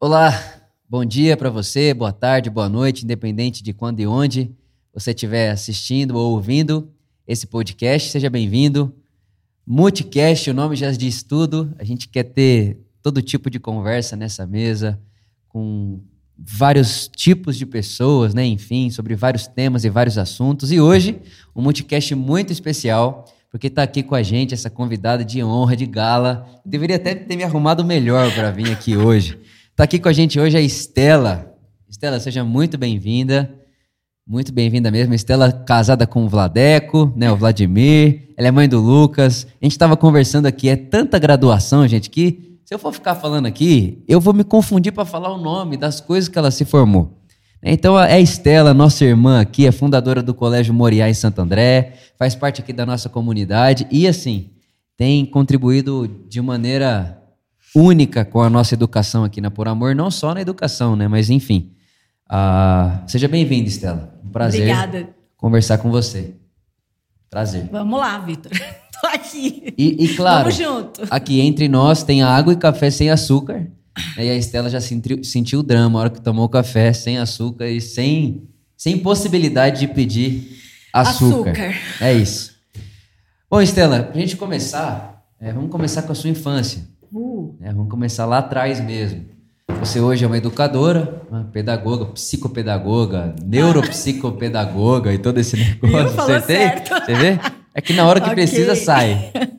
Olá, bom dia para você, boa tarde, boa noite, independente de quando e onde você estiver assistindo ou ouvindo esse podcast, seja bem-vindo. Multicast, o nome já diz tudo. A gente quer ter todo tipo de conversa nessa mesa com vários tipos de pessoas, né? Enfim, sobre vários temas e vários assuntos. E hoje, um multicast muito especial, porque está aqui com a gente essa convidada de honra, de gala. Deveria até ter me arrumado melhor para vir aqui hoje. Está aqui com a gente hoje a Estela. Estela, seja muito bem-vinda. Muito bem-vinda mesmo. Estela casada com o Vladeco, né? O Vladimir. Ela é mãe do Lucas. A gente estava conversando aqui, é tanta graduação, gente, que se eu for ficar falando aqui, eu vou me confundir para falar o nome das coisas que ela se formou. Então, é Estela, nossa irmã aqui, é fundadora do Colégio Moriá em Santo André, faz parte aqui da nossa comunidade e, assim, tem contribuído de maneira única com a nossa educação aqui na Por Amor, não só na educação, né? Mas, enfim. Uh, seja bem-vinda, Estela. Um prazer Obrigada. conversar com você. Prazer. Vamos lá, Vitor. Tô aqui. E, e claro, aqui entre nós tem água e café sem açúcar. E a Estela já sentiu, sentiu o drama a hora que tomou o café sem açúcar e sem, sem possibilidade de pedir açúcar. Açúcar. É isso. Bom, Estela, pra gente começar, é, vamos começar com a sua infância. Uh, né? Vamos começar lá atrás mesmo. Você hoje é uma educadora, uma pedagoga, psicopedagoga, neuropsicopedagoga e todo esse negócio. Você tem? Você vê? É que na hora que Ok. precisa sai.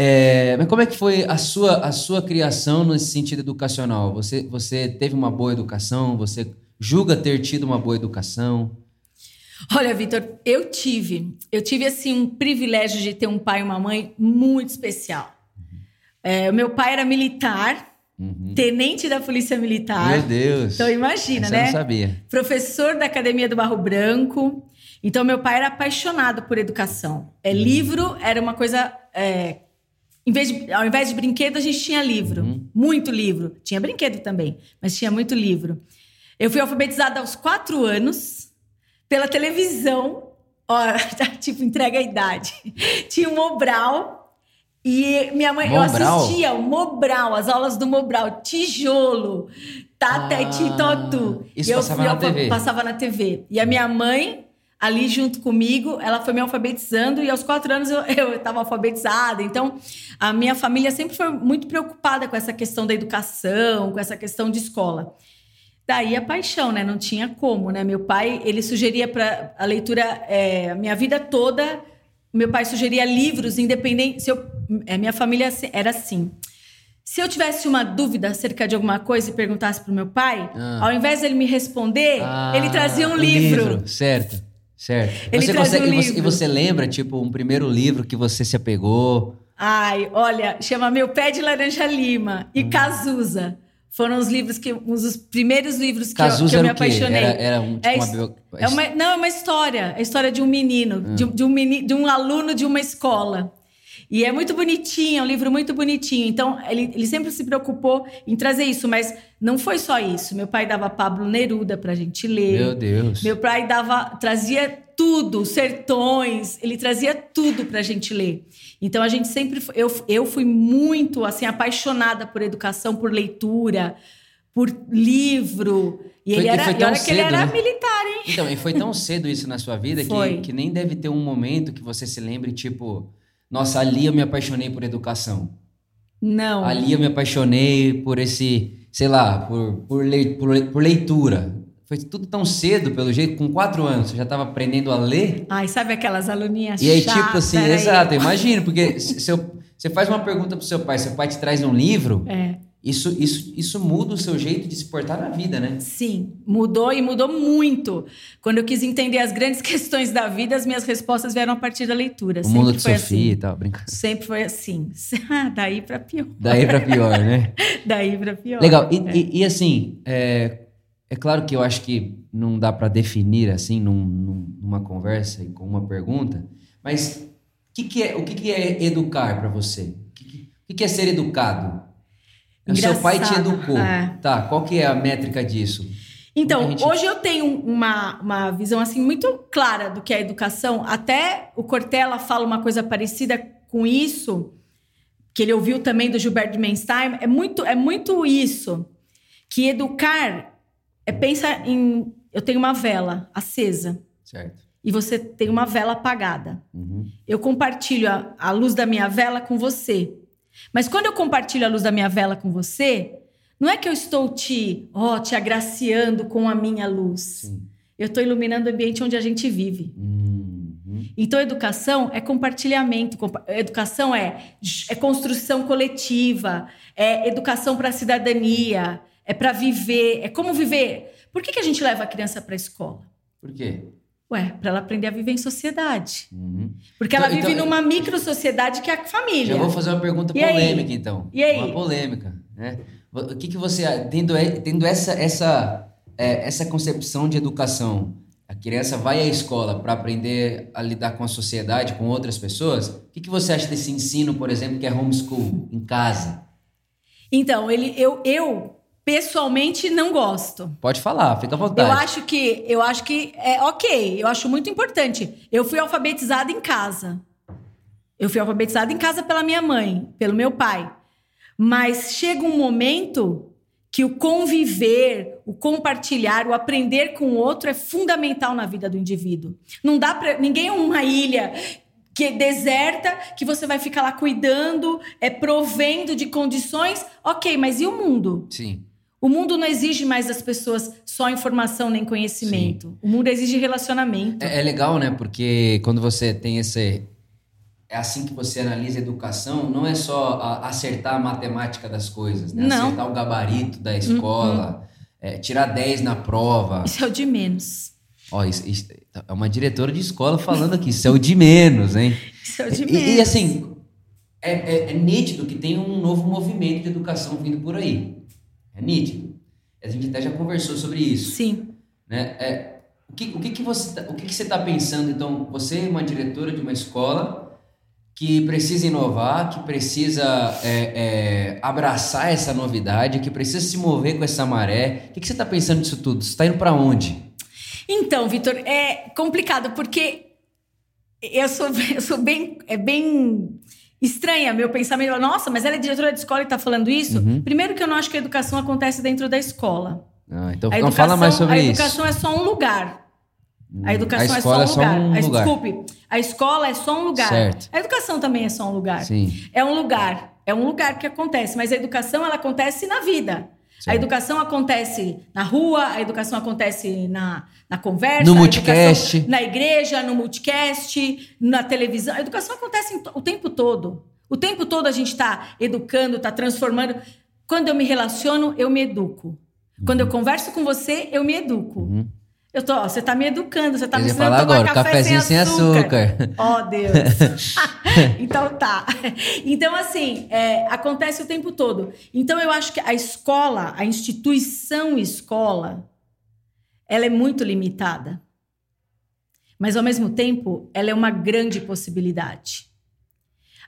É, mas como é que foi a sua, a sua criação nesse sentido educacional? Você, você teve uma boa educação? Você julga ter tido uma boa educação? Olha, Vitor, eu tive, eu tive assim um privilégio de ter um pai e uma mãe muito especial. É, meu pai era militar, tenente da polícia militar. Meu Deus. Então imagina, Essa eu né? não sabia. Professor da Academia do Barro Branco. Então meu pai era apaixonado por educação. É livro era uma coisa é, em vez de- ao invés de brinquedo, a gente tinha livro. Muito livro. Tinha brinquedo também, mas tinha muito livro. Eu fui alfabetizada aos quatro anos pela televisão. Ó, tipo, entrega a idade. Tinha o Mobral. E minha mãe, eu Mobral? assistia o Mobral, as aulas do Mobral, tijolo, tateti, Ah, totu. isso E eu passava fui na alfa- TV. Passava na TV. E a minha mãe, ali junto comigo, ela foi me alfabetizando e aos quatro anos eu estava alfabetizada. Então, a minha família sempre foi muito preocupada com essa questão da educação, com essa questão de escola. Daí a paixão, né? Não tinha como, né? Meu pai, ele sugeria para a leitura é, a minha vida toda. Meu pai sugeria livros independentes. Se eu, é, minha família era assim. Se eu tivesse uma dúvida acerca de alguma coisa e perguntasse para o meu pai, Ah. ao invés dele me responder, Ah, ele trazia um o livro. Certo, certo. Ele você trazia um consegue, e você- livro. E você lembra, tipo, um primeiro livro que você se apegou? Ai, olha, chama Meu Pé de Laranja Lima e Hum. Cazuza. Foram os livros que. Um dos primeiros livros que, eu, Cazuza que eu me apaixonei. Era, era um, tipo, É uma bio- É uma, não, é uma história. É a história de um menino, Hum. de, de um meni, de um aluno de uma escola. E é muito bonitinho, é um livro muito bonitinho. Então, ele, ele sempre se preocupou em trazer isso, mas não foi só isso. Meu pai dava Pablo Neruda pra gente ler. Meu Deus. Meu pai dava, trazia tudo, sertões, ele trazia tudo pra gente ler. Então a gente sempre, foi- eu, eu fui muito assim apaixonada por educação, por leitura, por livro. E Foi- ele e era, foi e tão olha que ele cedo, era né? militar, hein? Então, e foi tão cedo isso na sua vida que, Foi. que nem deve ter um momento que você se lembre, tipo, nossa, ali eu me apaixonei por educação. Não. Ali eu me apaixonei por esse, sei lá, por, por, lei- por le- por leitura. Foi tudo tão cedo, pelo jeito, com quatro anos, você já estava aprendendo a ler? Ai, sabe aquelas aluninhas E aí, chatas? tipo assim, exato, imagina, porque se você faz uma pergunta pro seu pai, seu pai te traz um livro, É. isso, isso, isso muda o seu jeito de se portar na vida, né? Sim, mudou e mudou muito. Quando eu quis entender as grandes questões da vida, as minhas respostas vieram a partir da leitura. O Sempre mundo de foi Sofia assim. e tal, brincando. Sempre foi assim. Ah, Daí pra pior. Daí pra pior, né? Daí pra pior. Legal. E, É. e- e, assim, é, é claro que eu acho que não dá para definir assim num- num- numa conversa e com uma pergunta, mas que que é, o que, que é educar para você? O que que é ser educado? O seu pai te educou. é. Tá, qual que é a métrica disso? Então, gente- hoje eu tenho uma, uma visão assim muito clara do que é educação. Até o Cortella fala uma coisa parecida com isso, que ele ouviu também do Gilberto Menstein. É muito, é muito isso. que educar é pensar em. Eu tenho uma vela acesa. Certo. E você tem uma vela apagada. Uhum. Eu compartilho a, a luz da minha vela com você. Mas quando eu compartilho a luz da minha vela com você, não é que eu estou te, ó, te agraciando com a minha luz. Sim. Eu estou iluminando o ambiente onde a gente vive. Uhum. Então, educação é compartilhamento. compa- Educação é, é construção coletiva, é educação para a cidadania, é para viver, é como viver. Por que, que a gente leva a criança para a escola? Por quê? Ué, para ela aprender a viver em sociedade. Uhum. Porque ela Então- vive então- numa micro-sociedade que é a família. Já vou fazer uma pergunta E aí? polêmica, então. E aí? Uma polêmica, né? O que, que você, tendo, tendo essa, essa, é, essa concepção de educação, a criança vai à escola para aprender a lidar com a sociedade, com outras pessoas, o que, que você acha desse ensino, por exemplo, que é homeschool, em casa? Então, ele, eu, eu pessoalmente não gosto. Pode falar, fica à vontade. Eu acho que eu acho que é ok, eu acho muito importante. Eu fui alfabetizada em casa. Eu fui alfabetizada em casa pela minha mãe, pelo meu pai. Mas chega um momento que o conviver, o compartilhar, o aprender com o outro é fundamental na vida do indivíduo. Não dá para ninguém é uma ilha que é deserta, que você vai ficar lá cuidando, é provendo de condições. OK, mas e o mundo? Sim. O mundo não exige mais das pessoas só informação nem conhecimento. O mundo exige relacionamento. É, é legal, né? Porque quando você tem esse. É assim que você analisa a educação, não é só a- acertar a matemática das coisas, né? Não. Acertar o gabarito da escola, é, tirar 10 na prova. Isso é o de menos. Ó, isso, isso- é uma diretora de escola falando aqui, isso é o de menos, hein? Isso é o de E- menos. E, assim, é, é- é nítido que tem um novo movimento de educação vindo por aí. É nítido. A gente até já conversou sobre isso Sim. né? É, o que, o que, que você tá- o que, que você está pensando então? Você é uma diretora de uma escola que precisa inovar, que precisa é, é, abraçar essa novidade, que precisa se mover com essa maré. O que, que você está pensando disso tudo? Você está indo para onde? Então, Vitor, é complicado porque eu sou, eu sou bem, é bem estranha meu pensamento. Nossa, mas ela é diretora de escola e está falando isso? Uhum. Primeiro que eu não acho que a educação acontece dentro da escola. Ah, então A não fala mais sobre a isso. educação é só um lugar. A Hum, educação a é só um lugar. um Ah, lugar. Desculpe, a escola é só um lugar. Certo. A educação também é só um lugar. Sim. É um lugar. É um lugar que acontece, mas a educação ela acontece na vida. A Certo. educação acontece na rua, a educação acontece na, na conversa, No a multicast. na igreja, no multicast, na televisão. A educação acontece o tempo todo. O tempo todo a gente está educando, está transformando. Quando eu me relaciono, eu me educo. Quando eu converso com você, eu me educo. Uhum. Eu tô, ó, você tá me educando, você tá Eu me ensinando a tomar agora, café cafezinho sem açúcar. Ó, Deus. então tá. Então, assim, é, acontece o tempo todo. Então, eu acho que a escola, a instituição escola, ela é muito limitada. Mas, ao mesmo tempo, ela é uma grande possibilidade.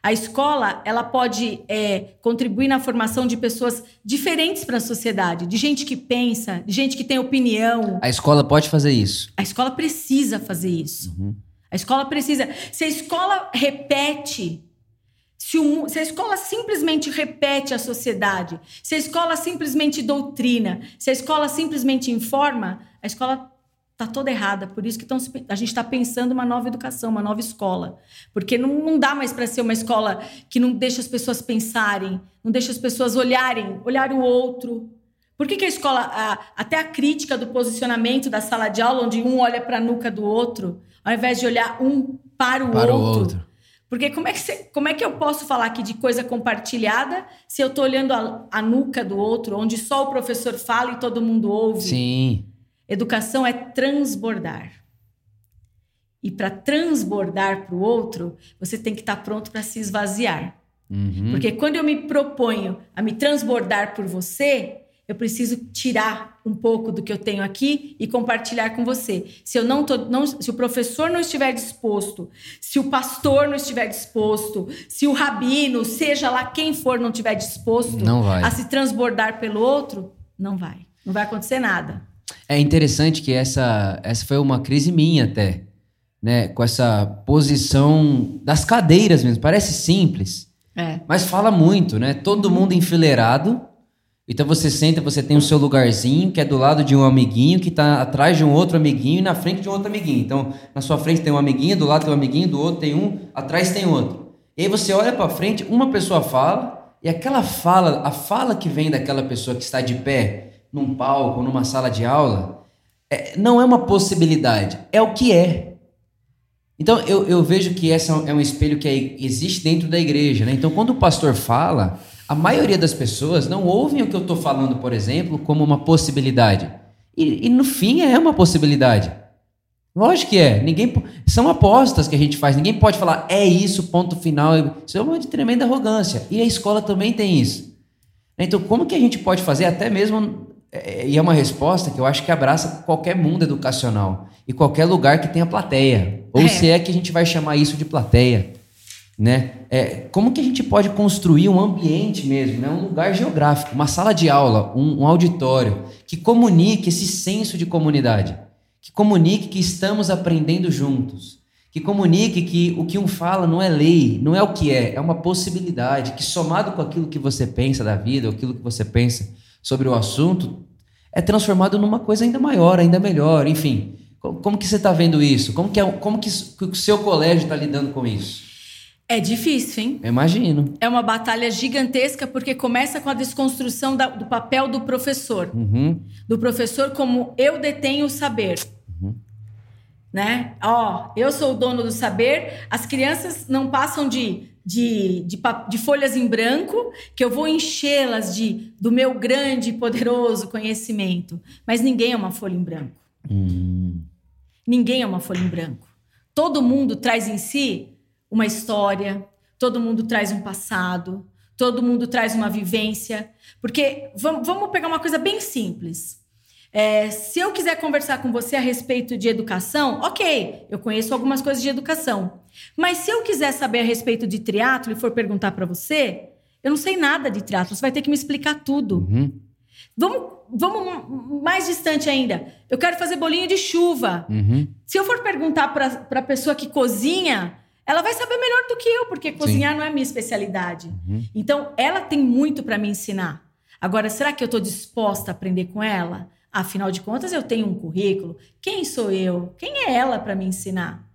A escola, ela pode é, contribuir na formação de pessoas diferentes para a sociedade, de gente que pensa, de gente que tem opinião, A escola pode fazer isso. a escola precisa fazer isso. Uhum. A escola precisa. Se a escola repete, se, o se a escola simplesmente repete a sociedade, se a escola simplesmente doutrina, se a escola simplesmente informa, a escola está toda errada. Por isso que tão a gente está pensando uma nova educação, uma nova escola. Porque não, não dá mais para ser uma escola que não deixa as pessoas pensarem, não deixa as pessoas olharem, olhar o outro. Por que, que a escola, a- até a crítica do posicionamento da sala de aula, onde um olha para a nuca do outro, ao invés de olhar um para o, Para o outro. outro. Porque como é, que você- como é que eu posso falar aqui de coisa compartilhada se eu estou olhando a, a nuca do outro, onde só o professor fala e todo mundo ouve? Sim. Educação é transbordar. E para transbordar para o outro, você tem que estar pronto para se esvaziar. Uhum. Porque quando eu me proponho a me transbordar por você, eu preciso tirar um pouco do que eu tenho aqui e compartilhar com você. Se eu não tô, não, se o professor não estiver disposto, se o pastor não estiver disposto, se o rabino, seja lá quem for, não estiver disposto Não a se transbordar pelo outro, não vai. Não vai acontecer nada. É interessante que essa, essa foi uma crise minha até, né? Com essa posição das cadeiras mesmo. Parece simples, É. mas fala muito, né? Todo mundo enfileirado Então você senta, você tem o seu lugarzinho, que é do lado de um amiguinho, que está atrás de um outro amiguinho e na frente de um outro amiguinho. Então, na sua frente tem um amiguinho, do lado tem um amiguinho, do outro tem um, atrás tem outro. E aí você olha para frente, uma pessoa fala, e aquela fala, a fala que vem daquela pessoa que está de pé num palco, numa sala de aula, é, não é uma possibilidade, é o que é. Então eu, eu vejo que essa é um espelho que é, existe dentro da igreja. Né? Então quando o pastor fala, a maioria das pessoas não ouvem o que eu estou falando, por exemplo, como uma possibilidade. E, e, no fim é uma possibilidade. Lógico que é. Ninguém são apostas que a gente faz. Ninguém pode falar é isso, ponto final. Isso é uma tremenda arrogância. E a escola também tem isso. Então como que a gente pode fazer até mesmo é, e é uma resposta que eu acho que abraça qualquer mundo educacional e qualquer lugar que tenha plateia. Ou é. se é que a gente vai chamar isso de plateia. Né? É, como que a gente pode construir um ambiente mesmo, né? um lugar geográfico, uma sala de aula, um, um auditório, que comunique esse senso de comunidade, que comunique que estamos aprendendo juntos, que comunique que o que um fala não é lei, não é o que é, é uma possibilidade, que somado com aquilo que você pensa da vida, aquilo que você pensa sobre o assunto, é transformado numa coisa ainda maior, ainda melhor, enfim. Como que você está vendo isso? Como que, é, como que o seu colégio está lidando com isso? É difícil, hein? Eu imagino. É uma batalha gigantesca porque começa com a desconstrução da, do papel do professor. Uhum. Do professor como eu detenho o saber. Uhum. Né? Ó, eu sou o dono do saber. As crianças não passam de de, de, de, folhas em branco, que eu vou enchê-las de do meu grande e poderoso conhecimento. Mas ninguém é uma folha em branco. Hum. Ninguém é uma folha em branco. Todo mundo traz em si uma história, todo mundo traz um passado, todo mundo traz uma vivência. Porque vamos, pegar uma coisa bem simples. É, se eu quiser conversar com você a respeito de educação, ok, eu conheço algumas coisas de educação. Mas se eu quiser saber a respeito de triatlo e for perguntar para você, eu não sei nada de triatlo, você vai ter que me explicar tudo. Uhum. Vamos, vamos mais distante ainda. Eu quero fazer bolinho de chuva. Uhum. Se eu for perguntar para a pessoa que cozinha, ela vai saber melhor do que eu, porque cozinhar Sim. não é minha especialidade. Uhum. Então, ela tem muito para me ensinar. Agora, será que eu estou disposta a aprender com ela? Afinal de contas, eu tenho um currículo. Quem sou eu? Quem é ela para me ensinar?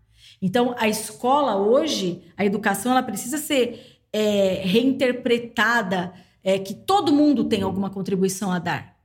Então, a escola hoje, a educação, ela precisa ser é, reinterpretada, é, que todo mundo tem alguma contribuição a dar.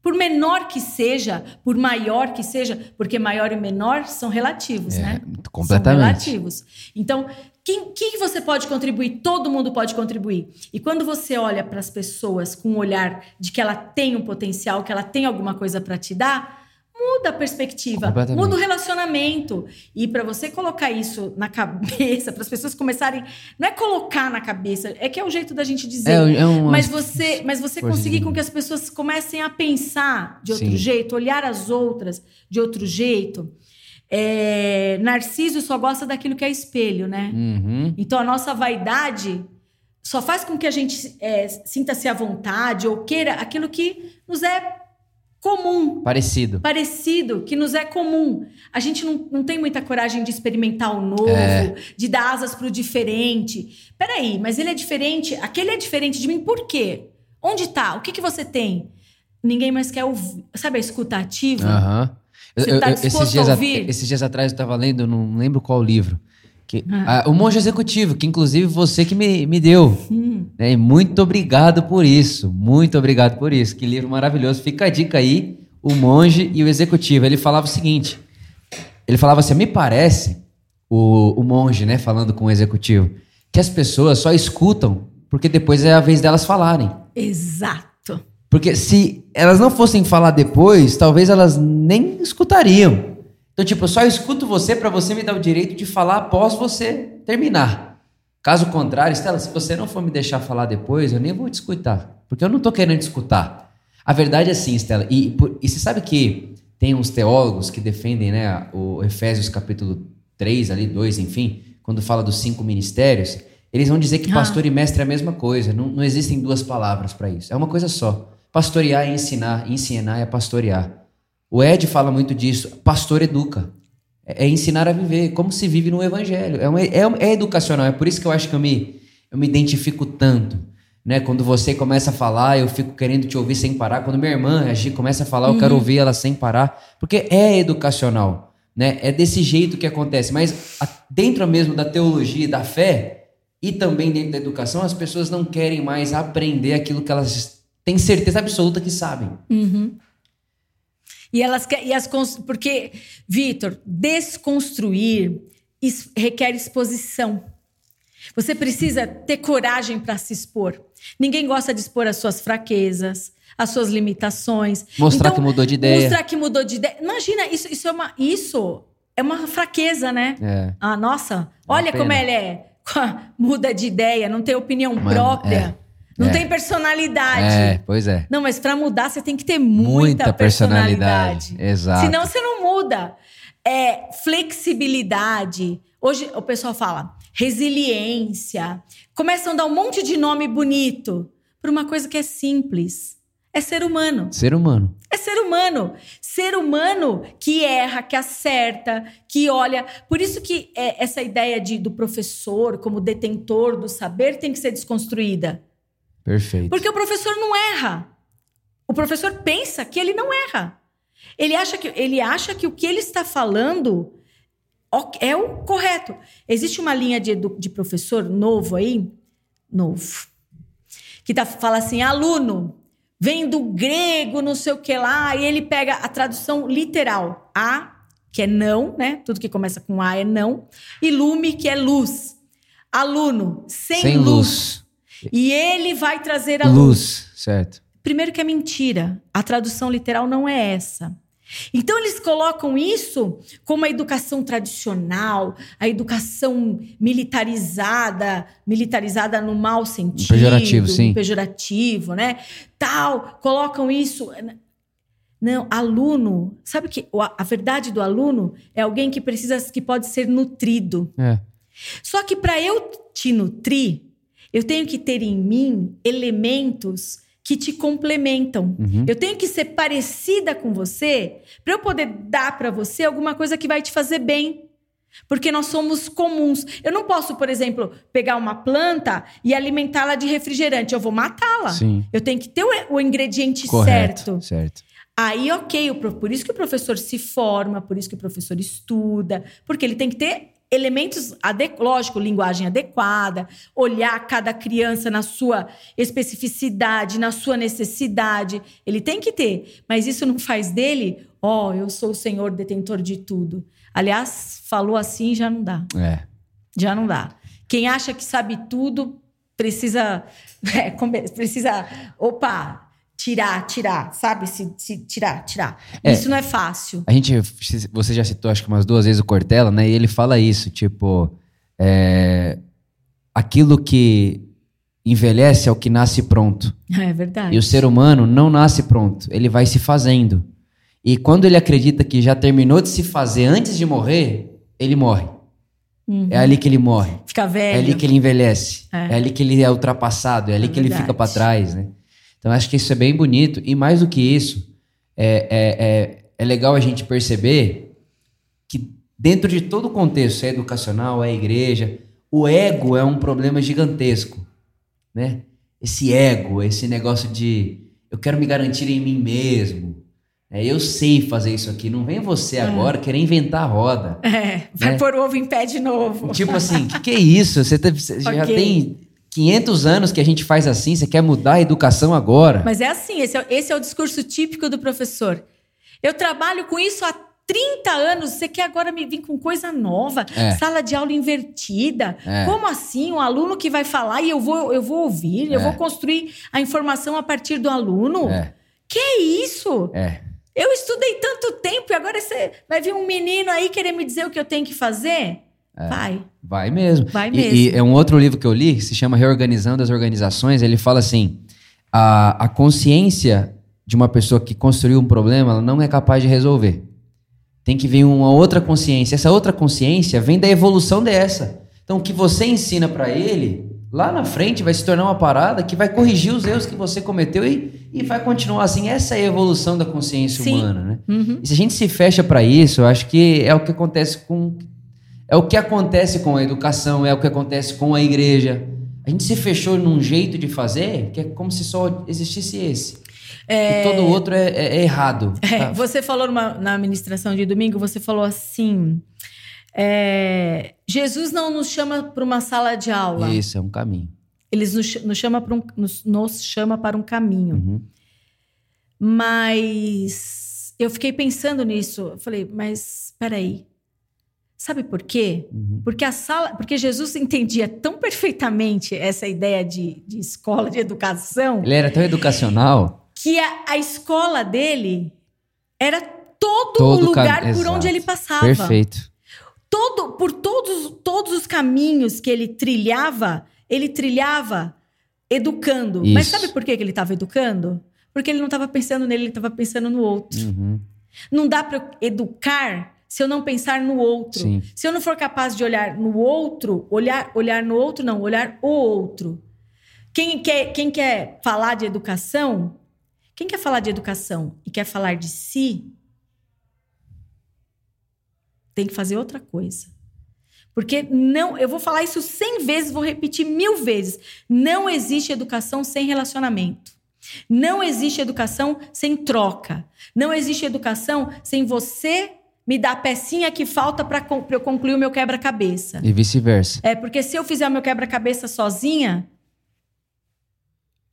Por menor que seja, por maior que seja, porque maior e menor são relativos, é, né? Completamente. São relativos. Então, quem, que você pode contribuir? Todo mundo pode contribuir. E quando você olha para as pessoas com o um olhar de que ela tem um potencial, que ela tem alguma coisa para te dar, muda a perspectiva, muda o relacionamento. E para você colocar isso na cabeça, para as pessoas começarem, não é colocar na cabeça, é que é o jeito da gente dizer. É, é um, mas você, mas você conseguir com que as pessoas comecem a pensar de outro Sim. jeito, olhar as outras de outro jeito. É, Narciso só gosta daquilo que é espelho, né? Uhum. Então a nossa vaidade só faz com que a gente é, sinta-se à vontade ou queira aquilo que nos é comum. Parecido. Parecido, que nos é comum. A gente não, não tem muita coragem de experimentar o novo, é. de dar asas para o diferente. Peraí, mas ele é diferente, aquele é diferente de mim, por quê? Onde tá? O que, que você tem? Ninguém mais quer ouvir. Sabe a escuta ativa? Aham. Uhum. Você está disposto esses dias, a ouvir? Esses dias atrás eu estava lendo, não lembro qual livro. Que, ah. o Monge Executivo, que inclusive você que me, me deu. Né? muito obrigado por isso. Muito obrigado por isso. Que livro maravilhoso. Fica a dica aí, o Monge e o Executivo. Ele falava o seguinte: ele falava assim: me parece, o, o monge, né, falando com o executivo, que as pessoas só escutam porque depois é a vez delas falarem. Exato. Porque se elas não fossem falar depois, talvez elas nem escutariam. Então, tipo, eu só escuto você para você me dar o direito de falar após você terminar. Caso contrário, Estela, se você não for me deixar falar depois, eu nem vou te escutar. Porque eu não tô querendo te escutar. A verdade é assim, Estela. E, e você sabe que tem uns teólogos que defendem né, o Efésios capítulo 3, ali, 2, enfim, quando fala dos cinco ministérios, eles vão dizer que ah. pastor e mestre é a mesma coisa. Não, não existem duas palavras para isso. É uma coisa só. Pastorear é ensinar, ensinar é pastorear. O Ed fala muito disso. Pastor educa. É, é ensinar a viver, como se vive no evangelho. É, uma, é, é educacional. É por isso que eu acho que eu me, eu me identifico tanto. Né? Quando você começa a falar, eu fico querendo te ouvir sem parar. Quando minha irmã a gente começa a falar, eu quero ouvir ela sem parar. Porque é educacional. Né? É desse jeito que acontece. Mas dentro mesmo da teologia e da fé, e também dentro da educação, as pessoas não querem mais aprender aquilo que elas têm certeza absoluta que sabem. Uhum. E elas e as porque Vitor, desconstruir requer exposição. Você precisa ter coragem para se expor. Ninguém gosta de expor as suas fraquezas, as suas limitações. Mostrar então, que mudou de ideia. Mostrar que mudou de ideia. Imagina, isso, isso, é, uma, isso é uma fraqueza, né? É. Ah, nossa, olha como ela é. Muda de ideia, não tem opinião Mano, própria. É. Não é. tem personalidade. É, pois é. Não, mas para mudar você tem que ter muita, muita personalidade. personalidade. Exato. Senão você não muda. É flexibilidade. Hoje o pessoal fala resiliência. Começam a dar um monte de nome bonito para uma coisa que é simples. É ser humano. Ser humano. É ser humano. Ser humano que erra, que acerta, que olha. Por isso que é, essa ideia de, do professor como detentor do saber tem que ser desconstruída. Perfeito. Porque o professor não erra. O professor pensa que ele não erra. Ele acha que, ele acha que o que ele está falando é o correto. Existe uma linha de, de professor novo aí, novo, que tá, fala assim: aluno, vem do grego, não sei o que lá, e ele pega a tradução literal. A, que é não, né? Tudo que começa com A é não. E lume, que é luz. Aluno, sem, sem luz. luz. E ele vai trazer a luz. Luz, certo. Primeiro que é mentira. A tradução literal não é essa. Então eles colocam isso como a educação tradicional, a educação militarizada, militarizada no mau sentido, pejorativo, sim. pejorativo, né? Tal, colocam isso não, aluno, sabe que a verdade do aluno é alguém que precisa que pode ser nutrido. É. Só que para eu te nutrir, eu tenho que ter em mim elementos que te complementam. Uhum. Eu tenho que ser parecida com você para eu poder dar para você alguma coisa que vai te fazer bem. Porque nós somos comuns. Eu não posso, por exemplo, pegar uma planta e alimentá-la de refrigerante. Eu vou matá-la. Eu tenho que ter o, ingrediente Correto, certo. certo. Aí, ok, por isso que o professor se forma, por isso que o professor estuda, porque ele tem que ter elementos, lógico, linguagem adequada, olhar cada criança na sua especificidade, na sua necessidade. Ele tem que ter, mas isso não faz dele, ó, oh, eu sou o senhor detentor de tudo. Aliás, falou assim já não dá. É. Já não dá. Quem acha que sabe tudo precisa é, precisa, opa, tirar, tirar, sabe? Se, se tirar, tirar. É, isso não é fácil. A gente, você já citou acho que umas duas vezes o Cortella, né? E ele fala isso, tipo, é, aquilo que envelhece é o que nasce pronto. É verdade. E o ser humano não nasce pronto, ele vai se fazendo. E quando ele acredita que já terminou de se fazer antes de morrer, ele morre. Uhum. É ali que ele morre. Fica velho. É ali que ele envelhece. É, é ali que ele é ultrapassado. É ali é que verdade. ele fica para trás, né? Então, acho que isso é bem bonito. E mais do que isso, é, é, é, é legal a gente perceber que dentro de todo o contexto, é educacional, é igreja, o ego é um problema gigantesco, né? Esse ego, esse negócio de eu quero me garantir em mim mesmo. É, eu sei fazer isso aqui. Não vem você uhum. agora querer inventar a roda. É, vai né? pôr o ovo em pé de novo. Tipo assim, o que, que, é isso? Você, tá, você okay. já tem 500 anos que a gente faz assim, você quer mudar a educação agora. Mas é assim, esse é, esse é o discurso típico do professor. Eu trabalho com isso há 30 anos, você quer agora me vir com coisa nova? É. Sala de aula invertida? É. Como assim? Um aluno que vai falar e eu vou, eu vou ouvir, é. eu vou construir a informação a partir do aluno? É. Que é isso? É. Eu estudei tanto tempo e agora você vai vir um menino aí querer me dizer o que eu tenho que fazer? É, vai. Vai mesmo. Vai mesmo. E, e, é um outro livro que eu li, que se chama Reorganizando as Organizações. Ele fala assim: a, a consciência de uma pessoa que construiu um problema, ela não é capaz de resolver. Tem que vir uma outra consciência. Essa outra consciência vem da evolução dessa. Então, o que você ensina para ele, lá na frente vai se tornar uma parada que vai corrigir os erros que você cometeu e, e vai continuar assim. Essa é a evolução da consciência Sim. humana, né? Uhum. E se a gente se fecha para isso, eu acho que é o que acontece com é o que acontece com a educação, é o que acontece com a igreja. A gente se fechou num jeito de fazer que é como se só existisse esse. É... E todo outro é, é, é errado. É, tá? Você falou numa, na administração de domingo, você falou assim. É, Jesus não nos chama para uma sala de aula. Isso, é um caminho. Ele nos, nos, chama, para um, nos, nos chama para um caminho. Uhum. Mas eu fiquei pensando nisso. Eu falei, mas espera aí. Sabe por quê? Uhum. Porque a sala, porque Jesus entendia tão perfeitamente essa ideia de, de escola, de educação. Ele era tão educacional que a, a escola dele era todo, todo o lugar por Exato. onde ele passava. Perfeito. Todo, por todos, todos os caminhos que ele trilhava, ele trilhava educando. Isso. Mas sabe por que ele estava educando? Porque ele não estava pensando nele, ele estava pensando no outro. Uhum. Não dá para educar se eu não pensar no outro. Sim. Se eu não for capaz de olhar no outro, olhar, olhar no outro, não, olhar o outro. Quem quer, quem quer falar de educação, quem quer falar de educação e quer falar de si, tem que fazer outra coisa. Porque não, eu vou falar isso cem vezes, vou repetir mil vezes. Não existe educação sem relacionamento. Não existe educação sem troca. Não existe educação sem você me dá a pecinha que falta para eu concluir o meu quebra-cabeça. E vice-versa. É, porque se eu fizer o meu quebra-cabeça sozinha,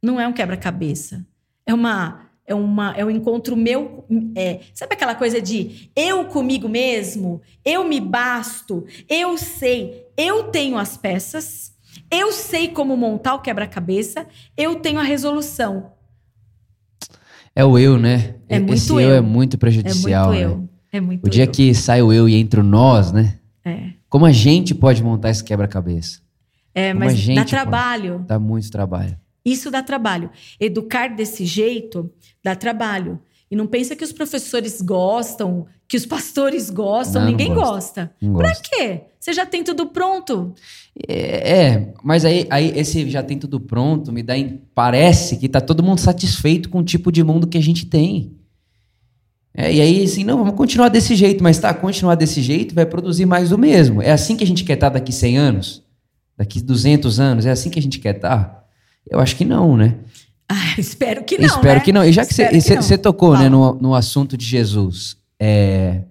não é um quebra-cabeça. É uma é uma é um encontro meu, é, sabe aquela coisa de eu comigo mesmo, eu me basto, eu sei, eu tenho as peças, eu sei como montar o quebra-cabeça, eu tenho a resolução. É o eu, né? É muito Esse eu. eu é muito prejudicial. É muito né? É muito O dia que sai o eu e entra o nós, né? É. Como a gente pode montar esse quebra-cabeça? É, Como mas dá trabalho. Pode. Dá muito trabalho. Isso dá trabalho. Educar desse jeito dá trabalho. E não pensa que os professores gostam, que os pastores gostam, não, ninguém não gosta. gosta. Pra quê? Você já tem tudo pronto. É, é, mas aí, aí esse já tem tudo pronto, me dá. Parece que tá todo mundo satisfeito com o tipo de mundo que a gente tem. É, e aí, assim, não, vamos continuar desse jeito, mas tá, continuar desse jeito vai produzir mais do mesmo. É assim que a gente quer estar tá daqui 100 anos? Daqui 200 anos? É assim que a gente quer estar? Tá? Eu acho que não, né? Ah, espero que não. Espero né? que não. E já que você tocou né, no, no assunto de Jesus, é...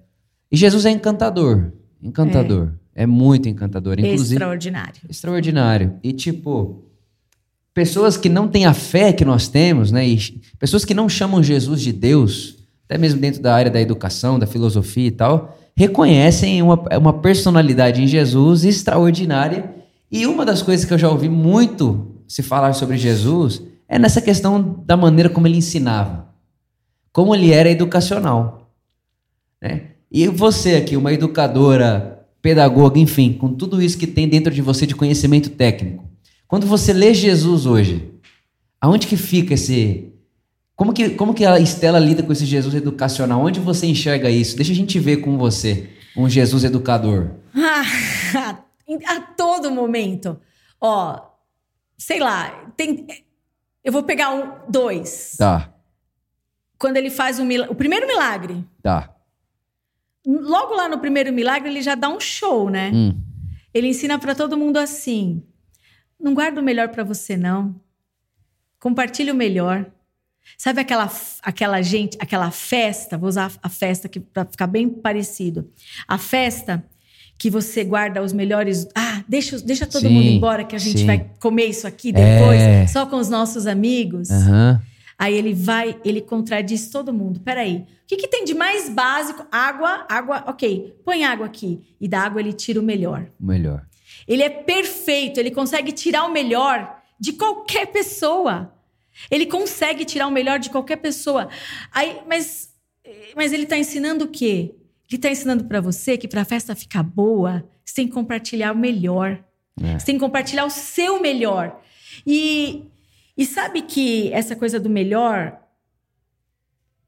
e Jesus é encantador. Encantador. É, é muito encantador. Inclusive, extraordinário. Extraordinário. E tipo, pessoas que não têm a fé que nós temos, né? E pessoas que não chamam Jesus de Deus até mesmo dentro da área da educação, da filosofia e tal, reconhecem uma, uma personalidade em Jesus extraordinária. E uma das coisas que eu já ouvi muito se falar sobre Jesus é nessa questão da maneira como ele ensinava, como ele era educacional. Né? E você aqui, uma educadora, pedagoga, enfim, com tudo isso que tem dentro de você de conhecimento técnico, quando você lê Jesus hoje, aonde que fica esse como que, como que a Estela lida com esse Jesus educacional? Onde você enxerga isso? Deixa a gente ver com você um Jesus educador. a todo momento. Ó, sei lá, tem, eu vou pegar um, dois. Tá. Quando ele faz o, o primeiro milagre. Tá. Logo lá no primeiro milagre, ele já dá um show, né? Hum. Ele ensina para todo mundo assim: não guarda o melhor para você, não. Compartilhe o melhor. Sabe aquela, aquela gente, aquela festa, vou usar a festa para ficar bem parecido. A festa que você guarda os melhores. Ah, deixa, deixa todo sim, mundo embora que a gente sim. vai comer isso aqui depois, é. só com os nossos amigos. Uhum. Aí ele vai, ele contradiz todo mundo. Peraí, o que, que tem de mais básico? Água, água, ok. Põe água aqui. E da água ele tira o melhor. O melhor. Ele é perfeito, ele consegue tirar o melhor de qualquer pessoa. Ele consegue tirar o melhor de qualquer pessoa. Aí, mas, mas ele está ensinando o quê? Ele está ensinando para você que para a festa ficar boa, você tem que compartilhar o melhor. É. Você tem que compartilhar o seu melhor. E, e sabe que essa coisa do melhor,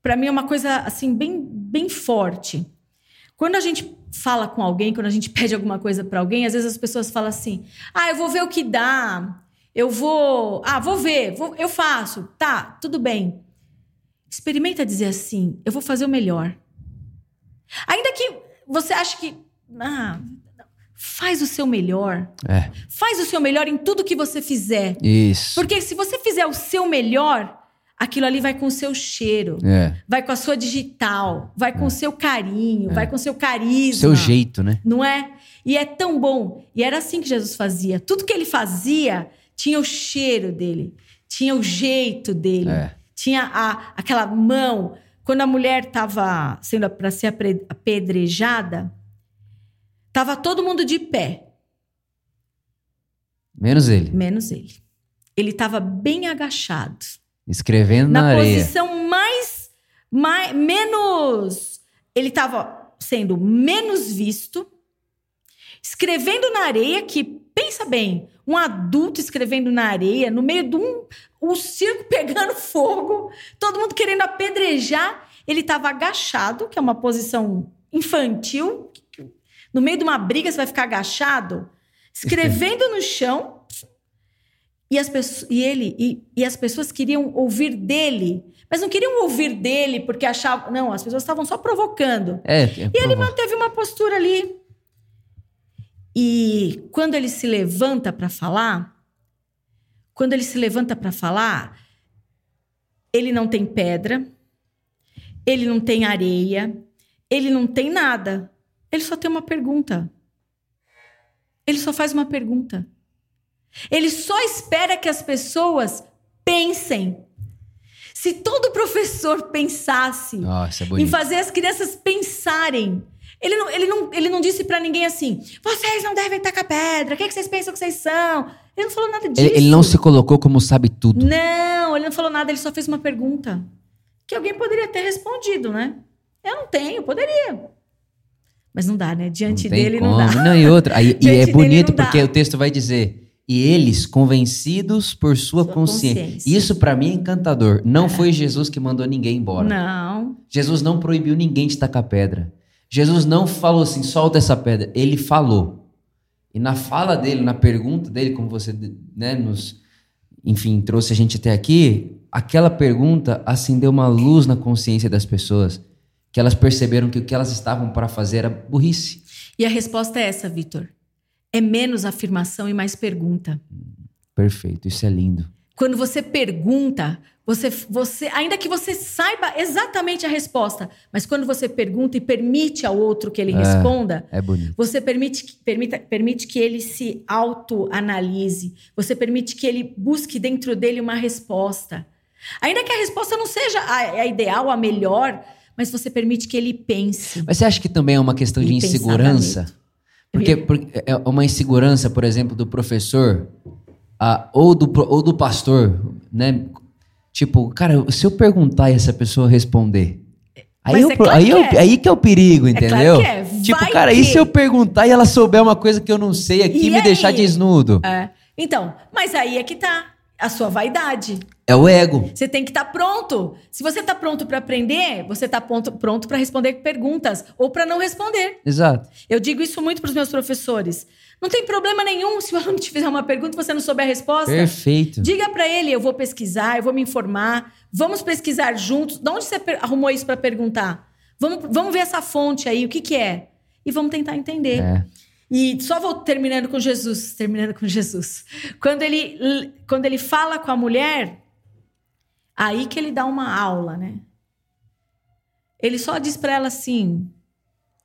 para mim é uma coisa assim bem, bem forte. Quando a gente fala com alguém, quando a gente pede alguma coisa para alguém, às vezes as pessoas falam assim: "Ah, eu vou ver o que dá. Eu vou. Ah, vou ver, vou, eu faço. Tá, tudo bem. Experimenta dizer assim: eu vou fazer o melhor. Ainda que você ache que. Ah, faz o seu melhor. É. Faz o seu melhor em tudo que você fizer. Isso. Porque se você fizer o seu melhor, aquilo ali vai com o seu cheiro, É. vai com a sua digital, vai com o seu carinho, vai com o seu carisma. Seu jeito, né? Não é? E é tão bom. E era assim que Jesus fazia. Tudo que ele fazia tinha o cheiro dele, tinha o jeito dele, É. tinha a, aquela mão. Quando a mulher estava sendo para ser apedrejada, tava todo mundo de pé, Menos ele. menos ele. Ele estava bem agachado. Escrevendo na, na areia. posição mais, mais menos ele estava sendo menos visto escrevendo na areia que pensa bem um adulto escrevendo na areia no meio de um o circo pegando fogo todo mundo querendo apedrejar ele estava agachado que é uma posição infantil no meio de uma briga você vai ficar agachado escrevendo no chão e, as pessoas, e ele e, e as pessoas queriam ouvir dele, mas não queriam ouvir dele porque achavam. Não, as pessoas estavam só provocando. É, é E ele manteve uma postura ali. E quando ele se levanta para falar, quando ele se levanta para falar, ele não tem pedra, ele não tem areia, ele não tem nada. Ele só tem uma pergunta. Ele só faz uma pergunta. Ele só espera que as pessoas pensem. Se todo professor pensasse Nossa, é em fazer as crianças pensarem. Ele não, ele não, ele não disse pra ninguém assim: vocês não devem tacar pedra, o que, que vocês pensam que vocês são? Ele não falou nada disso. Ele, ele não se colocou como sabe tudo. Não, ele não falou nada, ele só fez uma pergunta. Que alguém poderia ter respondido, né? Eu não tenho, poderia. Mas não dá, né? Diante não dele como. não dá. Não, e outra. Aí, e é bonito não dá. porque o texto vai dizer: e eles convencidos por sua, Sua consciência. consciência. Isso pra mim é encantador. Não foi Jesus que mandou ninguém embora. Não. Jesus não proibiu ninguém de tacar pedra. Jesus não falou assim, solta essa pedra. Ele falou. E na fala dele, na pergunta dele, como você né, nos, enfim, trouxe a gente até aqui, aquela pergunta acendeu uma luz na consciência das pessoas, que elas perceberam que o que elas estavam para fazer era burrice. E a resposta é essa, Vitor. É menos afirmação e mais pergunta. Perfeito, isso é lindo. Quando você pergunta, você, você, ainda que você saiba exatamente a resposta, mas quando você pergunta e permite ao outro que ele É. responda, É você permite, que- permita, permite que ele se autoanalise, você permite que ele busque dentro dele uma resposta. Ainda que a resposta não seja a, a ideal, a melhor, mas você permite que ele pense. Mas você acha que também é uma questão de insegurança? Porque, porque é uma insegurança, por exemplo, do professor ah, ou, do, ou do pastor, né? Tipo, cara, se eu perguntar e essa pessoa responder. Aí, eu- é claro aí, que eu- é. aí que é o perigo, claro entendeu? que é. Tipo, Vai cara, e que- se eu perguntar e ela souber uma coisa que eu não sei aqui e E me aí? deixar desnudo? É. Então, mas aí é que tá a sua vaidade. É o ego. Você tem que estar pronto. Se você está pronto para aprender, você está pronto para responder perguntas ou para não responder. Exato. Eu digo isso muito para os meus professores. Não tem problema nenhum se o aluno te fizer uma pergunta e você não souber a resposta. Perfeito. Diga para ele, eu vou pesquisar, eu vou me informar, vamos pesquisar juntos. De onde você arrumou isso para perguntar? Vamos, vamos ver essa fonte aí, o que, que é? E vamos tentar entender. É. E só vou terminando com Jesus, terminando com Jesus. Quando ele, quando ele fala com a mulher, aí que ele dá uma aula, né? Ele só diz para ela assim: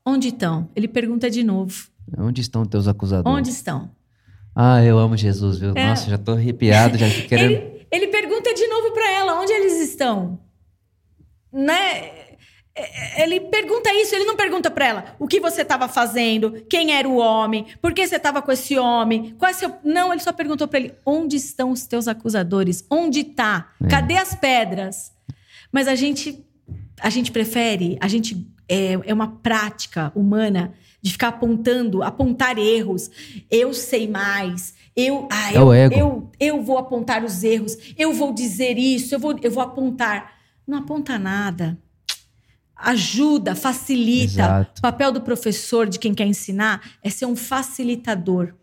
onde estão? Ele pergunta de novo: Onde estão teus acusadores? onde estão? Ah, eu amo Jesus, viu? É. Nossa, já tô arrepiado, já querendo. Ele, ele pergunta de novo para ela: onde eles estão? Né? É, Ele pergunta isso, ele não pergunta para ela o que você estava fazendo, quem era o homem, por que você estava com esse homem, qual é seu. Não, ele só perguntou para ele: onde estão os teus acusadores? Onde tá? É. Cadê as pedras? Mas a gente, a gente prefere, a gente é, é uma prática humana de ficar apontando, apontar erros. Eu sei mais. Eu, ah, É eu, eu, eu vou apontar os erros. Eu vou dizer isso. Eu vou, eu vou apontar. Não aponta nada. Ajuda, facilita. Exato. O papel do professor, de quem quer ensinar, é ser um facilitador.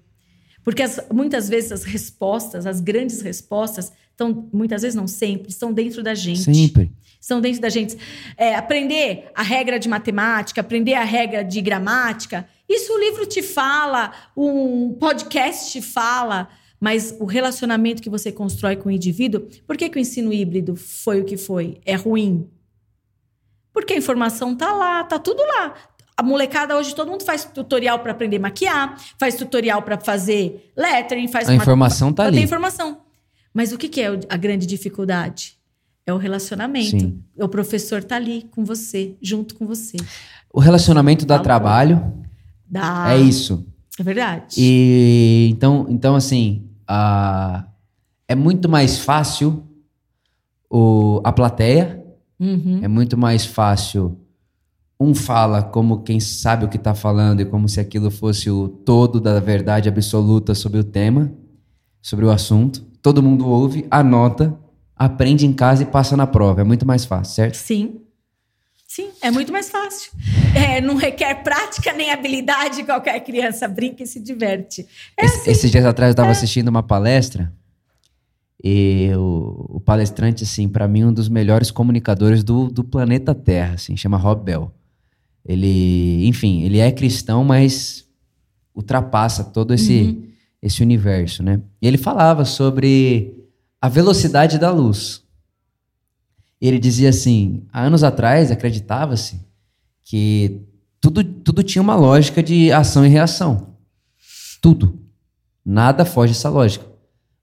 Porque as- muitas vezes as respostas, as grandes respostas, estão, muitas vezes não sempre, estão dentro da gente Sempre. Estão dentro da gente. É, aprender a regra de matemática, aprender a regra de gramática, Isso o livro te fala, um podcast te fala, mas o relacionamento que você constrói com o indivíduo, por que, que o ensino híbrido foi o que foi? É ruim? Porque a informação tá lá, tá tudo lá. A molecada hoje, todo mundo faz tutorial para aprender a maquiar, faz tutorial para fazer lettering, faz... A informação tá ali. Tem informação. Mas o que, que é a grande dificuldade? É o relacionamento. Sim. O professor tá ali com você, junto com você. O relacionamento dá trabalho, Dá. é isso. É verdade. E então, então assim, a, é muito mais fácil o, a plateia, Uhum. é muito mais fácil. Um fala como quem sabe o que está falando e como se aquilo fosse o todo da verdade absoluta sobre o tema, sobre o assunto. Todo mundo ouve, anota, aprende em casa e passa na prova. É muito mais fácil, certo? Sim. Sim, é muito mais fácil. É, não requer prática nem habilidade, qualquer criança brinca e se diverte. É Esse- assim. Esses dias atrás eu estava assistindo uma palestra e o, o palestrante, assim, para mim, um dos melhores comunicadores do, do planeta Terra, assim, chama Rob Bell. Ele, enfim, ele é cristão, mas ultrapassa todo esse, esse universo, né? E ele falava sobre a velocidade da luz. Ele dizia assim, há anos atrás acreditava-se que tudo, tudo tinha uma lógica de ação e reação. Tudo. Nada foge dessa lógica.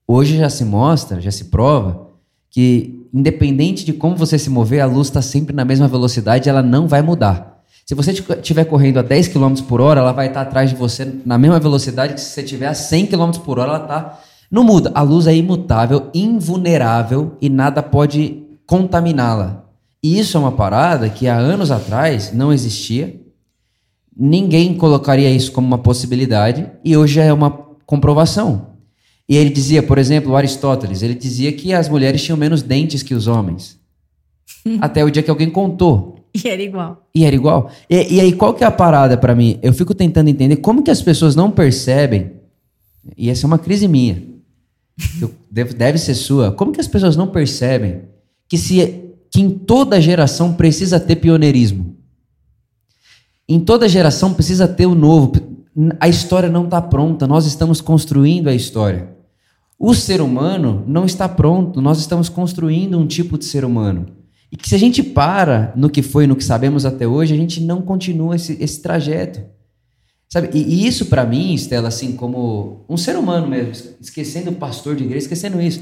Hoje já se mostra, já se prova, que independente de como você se mover, a luz está sempre na mesma velocidade e ela não vai mudar. Se você estiver correndo a 10 km por hora, ela vai estar atrás de você na mesma velocidade que se você estiver a 100 km por hora, ela está. Não muda. A luz é imutável, invulnerável e nada pode contaminá-la. E isso é uma parada que há anos atrás não existia. Ninguém colocaria isso como uma possibilidade e hoje é uma comprovação. E ele dizia, por exemplo, Aristóteles, ele dizia que as mulheres tinham menos dentes que os homens. Até o dia que alguém contou. E era igual. E era igual. E, e aí, qual que é a parada pra mim? Eu fico tentando entender como que as pessoas não percebem, e essa é uma crise minha, deve, deve ser sua, como que as pessoas não percebem que, se, que em toda geração precisa ter pioneirismo? Em toda geração precisa ter o novo. A história não está pronta, nós estamos construindo a história. O ser humano não está pronto, nós estamos construindo um tipo de ser humano. E que se a gente para no que foi, no que sabemos até hoje, a gente não continua esse, esse trajeto. Sabe? E, e isso para mim, Estela, assim, como um ser humano mesmo, esquecendo o pastor de igreja, esquecendo isso,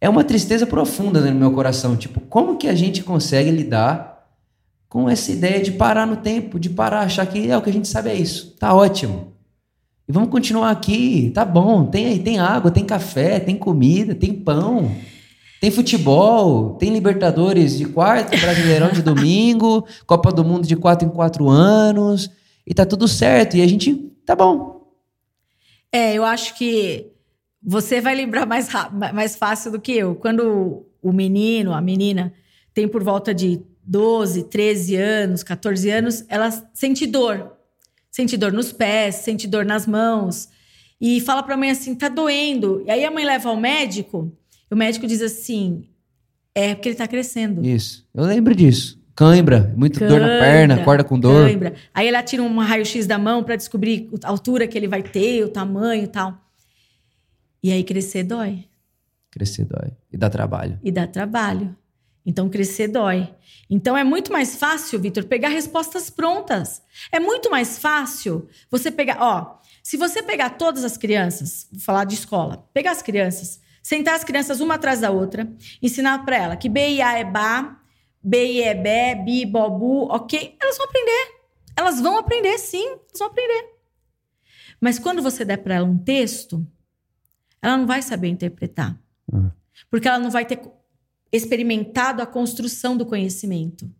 é uma tristeza profunda né, no meu coração. Tipo, como que a gente consegue lidar com essa ideia de parar no tempo, de parar, achar que é o que a gente sabe é isso, tá ótimo. E vamos continuar aqui, tá bom, tem aí, tem água, tem café, tem comida, tem pão. Tem futebol, tem Libertadores de quarta, Brasileirão de domingo, Copa do Mundo de quatro em quatro anos, e tá tudo certo. E a gente, tá bom. É, eu acho que você vai lembrar mais, mais fácil do que eu. Quando o menino, a menina, tem por volta de 12, 13 anos, 14 anos, ela sente dor. Sente dor nos pés, sente dor nas mãos. E fala pra mãe assim: tá doendo. E aí a mãe leva ao médico, e o médico diz assim: é porque ele tá crescendo. Isso. Eu lembro disso. Cãibra, muito dor na perna, acorda com dor. Cãibra. Aí ela tira um raio-x da mão pra descobrir a altura que ele vai ter, o tamanho e tal. E aí crescer dói. Crescer dói. E dá trabalho. E dá trabalho. Então crescer dói. Então é muito mais fácil, Vitor, pegar respostas prontas. É muito mais fácil você pegar. Ó, se você pegar todas as crianças, vou falar de escola, pegar as crianças, sentar as crianças uma atrás da outra, ensinar pra ela que B e A é Bá, B e é Bé, Bi, Bobu, ok? Elas vão aprender. Elas vão aprender, sim, elas vão aprender. Mas quando você der pra ela um texto, ela não vai saber interpretar. Ah. Porque ela não vai ter experimentado a construção do conhecimento.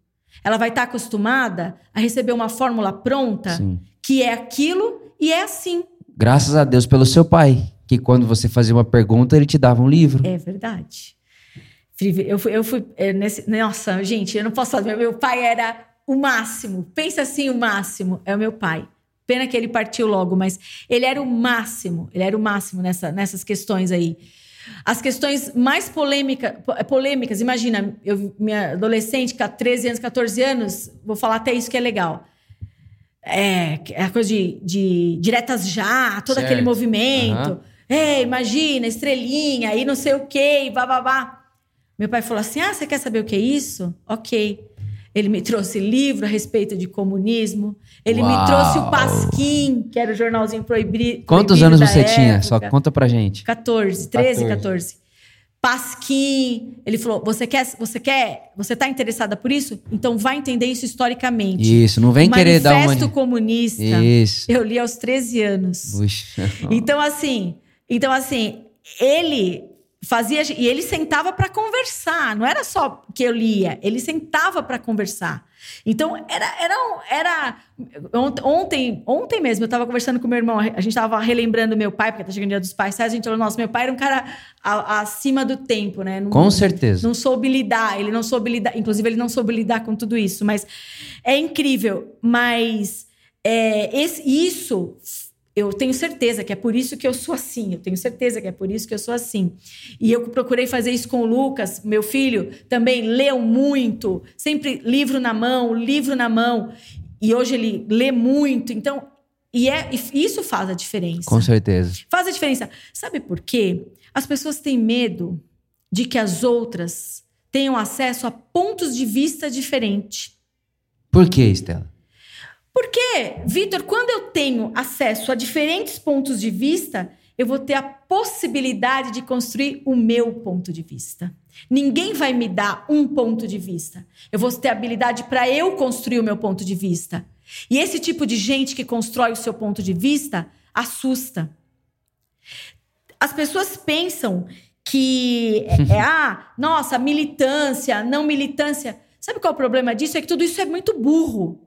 Ela vai estar acostumada a receber uma fórmula pronta, Sim. que é aquilo e é assim. Graças a Deus pelo seu pai, que quando você fazia uma pergunta, ele te dava um livro. É verdade. Eu fui, eu fui é, nesse. Nossa, gente, eu não posso falar. Meu pai era o máximo. Pensa assim, o máximo. É o meu pai. Pena que ele partiu logo, mas ele era o máximo. Ele era o máximo nessa, nessas questões aí. As questões mais polêmica, po- polêmicas, imagina, eu, minha adolescente, com 13 anos, 14 anos, vou falar até isso que é legal. é, a coisa de, de diretas já, todo Certo. aquele movimento. Aham. É, imagina, estrelinha, e não sei o quê, e bababá. Meu pai falou assim: Ah, você quer saber o que é isso? Ok. Ele me trouxe livro a respeito de comunismo. Ele Uau. me trouxe o Pasquim, que era o jornalzinho proibi Quantos proibido anos da você tinha? época. Só conta pra gente. 14, 13, 14. 14. Pasquim. Ele falou: você quer, você quer, você tá interessada por isso? Então vai entender isso historicamente. Isso, não vem O querer dar uma. Manifesto Comunista. Isso. Eu li aos 13 anos. Puxa. Então, assim, então, assim, ele fazia. E ele sentava para conversar. Não era só que eu lia, ele sentava para conversar. Então, era. era, era ont- ontem, ontem mesmo, eu tava conversando com meu irmão, a gente tava relembrando meu pai, porque tá chegando o dia dos pais, sabe? A gente falou, nossa, meu pai era um cara a- acima do tempo, né? Não- Com certeza. não soube lidar, ele não soube lidar, inclusive ele não soube lidar com tudo isso, mas é incrível. Mas é, esse- isso, eu tenho certeza que é por isso que eu sou assim, eu tenho certeza que é por isso que eu sou assim. E eu procurei fazer isso com o Lucas, meu filho, também leu muito, sempre livro na mão, livro na mão, e hoje ele lê muito, então. E é, e isso faz a diferença. Com certeza. Faz a diferença. Sabe por quê? As pessoas têm medo de que as outras tenham acesso a pontos de vista diferentes. Por que, Estela? Porque, Vitor, quando eu tenho acesso a diferentes pontos de vista, eu vou ter a possibilidade de construir o meu ponto de vista. Ninguém vai me dar um ponto de vista. Eu vou ter habilidade para eu construir o meu ponto de vista. E esse tipo de gente que constrói o seu ponto de vista assusta. As pessoas pensam que é, é, ah, nossa, militância, não militância. Sabe qual é o problema disso? É que tudo isso é muito burro.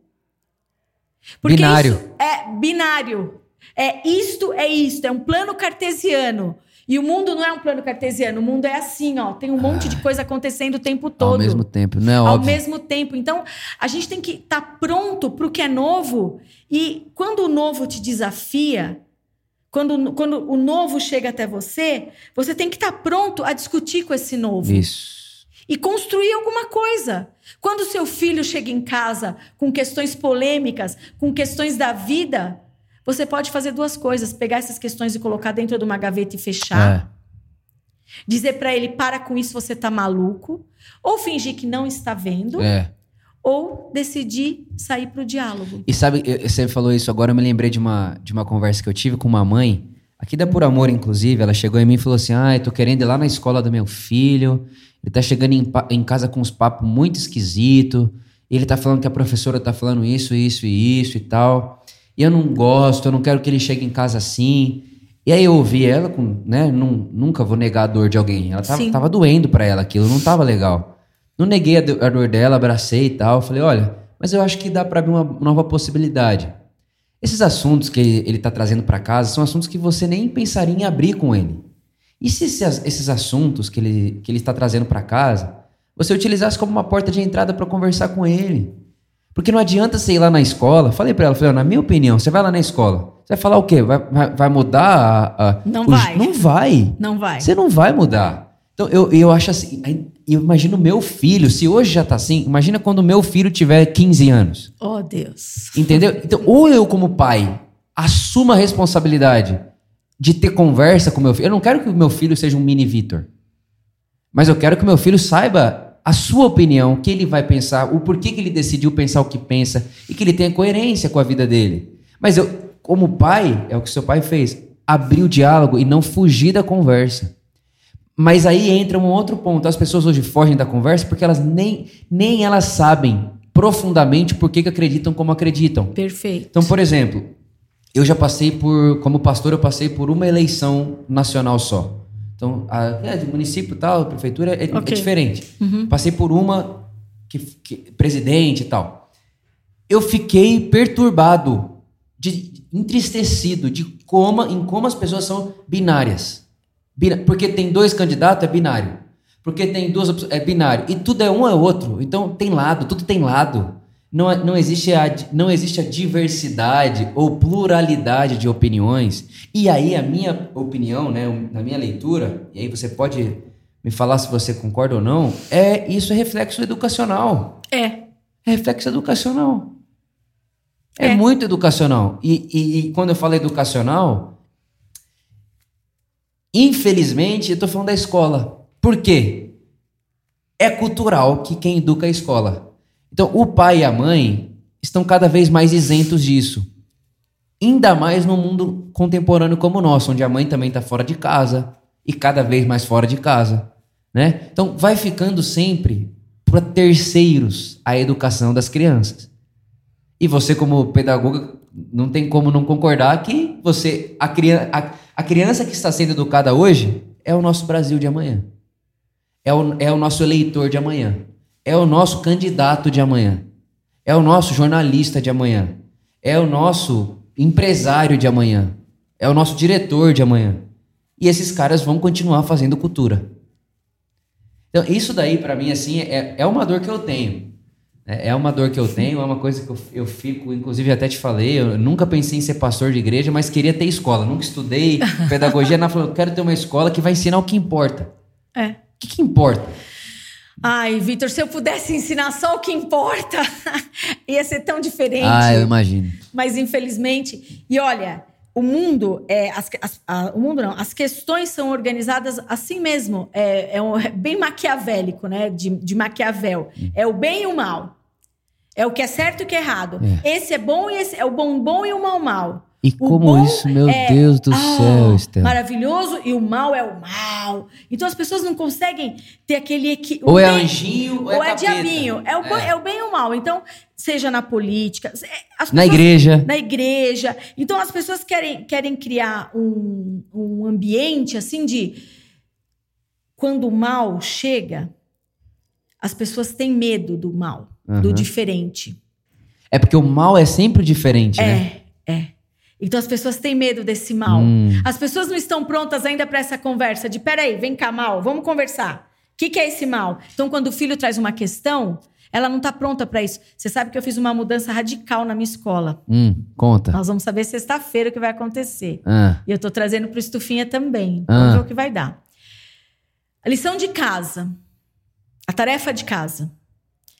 Binário. isso é binário. É isto, é isto. É um plano cartesiano. E o mundo não é um plano cartesiano. O mundo é assim, ó. Tem um monte de coisa acontecendo o tempo todo. Ao mesmo tempo, não é Ao óbvio. mesmo tempo. Então, a gente tem que estar pronto para o que é novo. E quando o novo te desafia, quando, quando o novo chega até você, você tem que estar pronto a discutir com esse novo Isso. E construir alguma coisa. Quando seu filho chega em casa com questões polêmicas, com questões da vida, você pode fazer duas coisas: pegar essas questões e colocar dentro de uma gaveta e fechar. É. Dizer pra ele: para com isso, você tá maluco. Ou fingir que não está vendo. É. Ou decidir sair pro diálogo. E sabe, você falou isso agora, eu me lembrei de uma, de uma conversa que eu tive com uma mãe, aqui da Por Amor, inclusive, ela chegou em mim e falou assim, ah, eu tô querendo ir lá na escola do meu filho, ele tá chegando em, em casa com uns papos muito esquisitos, e ele tá falando que a professora tá falando isso, isso e isso e tal, e eu não gosto, eu não quero que ele chegue em casa assim. E aí eu ouvi ela, com, né, nun- nunca vou negar a dor de alguém, ela tava, Sim. tava doendo pra ela aquilo, não tava legal. Não neguei a, a dor dela, abracei e tal. Falei, olha, mas eu acho que dá pra abrir uma nova possibilidade. Esses assuntos que ele, ele tá trazendo pra casa são assuntos que você nem pensaria em abrir com ele. E se esses, esses assuntos que ele, que ele está trazendo pra casa, você utilizasse como uma porta de entrada pra conversar com ele? Porque não adianta você ir lá na escola. Falei pra ela, falei, na minha opinião, você vai lá na escola. Você vai falar o quê? Vai, vai, vai mudar a, a- Não o- vai. Não vai. Não vai. Você não vai mudar. Então, eu, eu acho assim, eu imagino meu filho, se hoje já tá assim, imagina quando meu filho tiver 15 anos. Oh, Deus. Entendeu? Então, ou eu, como pai, assuma a responsabilidade de ter conversa com meu filho. Eu não quero que o meu filho seja um mini Vitor. Mas eu quero que o meu filho saiba a sua opinião, o que ele vai pensar, o porquê que ele decidiu pensar o que pensa e que ele tenha coerência com a vida dele. Mas eu, como pai, é o que seu pai fez, abrir o diálogo e não fugir da conversa. Mas aí entra um outro ponto. As pessoas hoje fogem da conversa porque elas nem, nem elas sabem profundamente por que, que acreditam como acreditam. Perfeito. Então, por exemplo, eu já passei por, como pastor, eu passei por uma eleição nacional só. Então, a, é, de município e tal, prefeitura é, é Ok. diferente. Passei por uma que, que- presidente e tal. Eu fiquei perturbado, de, entristecido de como, em como as pessoas são binárias. Bina- Porque tem dois candidatos, é binário. Porque tem duas opções, é binário. E tudo é um é outro. Então tem lado, tudo tem lado. Não, é- não, existe a, não existe a diversidade ou pluralidade de opiniões. E aí a minha opinião, né, na minha leitura, e aí você pode me falar se você concorda ou não, é isso é reflexo educacional. É. É reflexo educacional. É, É. muito educacional. E, e- e quando eu falo educacional, infelizmente, eu estou falando da escola. Por quê? É cultural que quem educa é a escola. Então, o pai e a mãe estão cada vez mais isentos disso. Ainda mais no mundo contemporâneo como o nosso, onde a mãe também está fora de casa e cada vez mais fora de casa. Né? Então, vai ficando sempre para terceiros a educação das crianças. E você, como pedagoga, não tem como não concordar que você, a, criança, a, a criança que está sendo educada hoje é o nosso Brasil de amanhã. É o, é o nosso eleitor de amanhã. É o nosso candidato de amanhã. É o nosso jornalista de amanhã. É o nosso empresário de amanhã. É o nosso diretor de amanhã. E esses caras vão continuar fazendo cultura. Então, isso daí, para mim, assim, é, é uma dor que eu tenho. É é uma dor que eu tenho, é uma coisa que eu, eu fico, inclusive até te falei, eu nunca pensei em ser pastor de igreja, mas queria ter escola. Nunca estudei pedagogia, na falou, eu quero ter uma escola que vai ensinar o que importa. É. O que, que importa? Ai, Vitor, se eu pudesse ensinar só o que importa, ia ser tão diferente. Ah, eu imagino. Mas infelizmente, e olha, o mundo é as, as- a- o mundo não, as questões são organizadas assim mesmo. É, é um- é bem maquiavélico, né? De, de Maquiavel. É o bem e o mal. É o que é certo e o que é errado. Esse é bom e esse é o bom bom e o mal mal. E O como isso, meu é- Deus do Ah, céu, Estela. Maravilhoso e o mal é o mal. Então as pessoas não conseguem ter aquele equi... Ou é bem- anjinho ou é ou é diabinho. É o, bo- é o bem e o mal. Então, seja na política, é, as Na pessoas- igreja. na igreja. Então as pessoas querem, querem criar um, um ambiente assim de quando o mal chega, as pessoas têm medo do mal, do Aham. diferente. É porque o mal é sempre diferente, né? É, é. Então as pessoas têm medo desse mal. Hum. As pessoas não estão prontas ainda para essa conversa de peraí, vem cá, mal, vamos conversar. O que, que é esse mal? Então, quando o filho traz uma questão, ela não está pronta para isso. Você sabe que eu fiz uma mudança radical na minha escola. Hum, conta. Nós vamos saber sexta-feira o que vai acontecer. Ah, E eu tô trazendo pro Estufinha também. Ah. Vamos ver o que vai dar. A lição de casa. A tarefa de casa.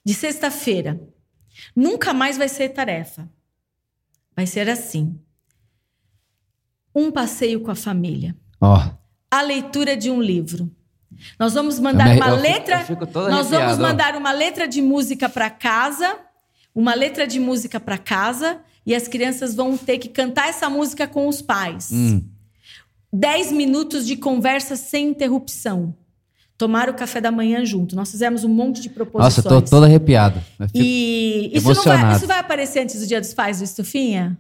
De sexta-feira. Nunca mais vai ser tarefa. Vai ser assim. Um passeio com a família. ó. A leitura de um livro. Nós vamos mandar Eu me- uma eu fico- letra. eu fico nós vamos arrepiado, mandar uma letra de música para casa, uma letra de música para casa, e as crianças vão ter que cantar essa música com os pais. Hum. 10 minutos de conversa sem interrupção. Tomar o café da manhã junto. Nós fizemos um monte de proposições. Nossa, eu tô todo arrepiado. Eu fico- E isso, não vai, isso vai aparecer antes do Dia dos Pais do Estufinha?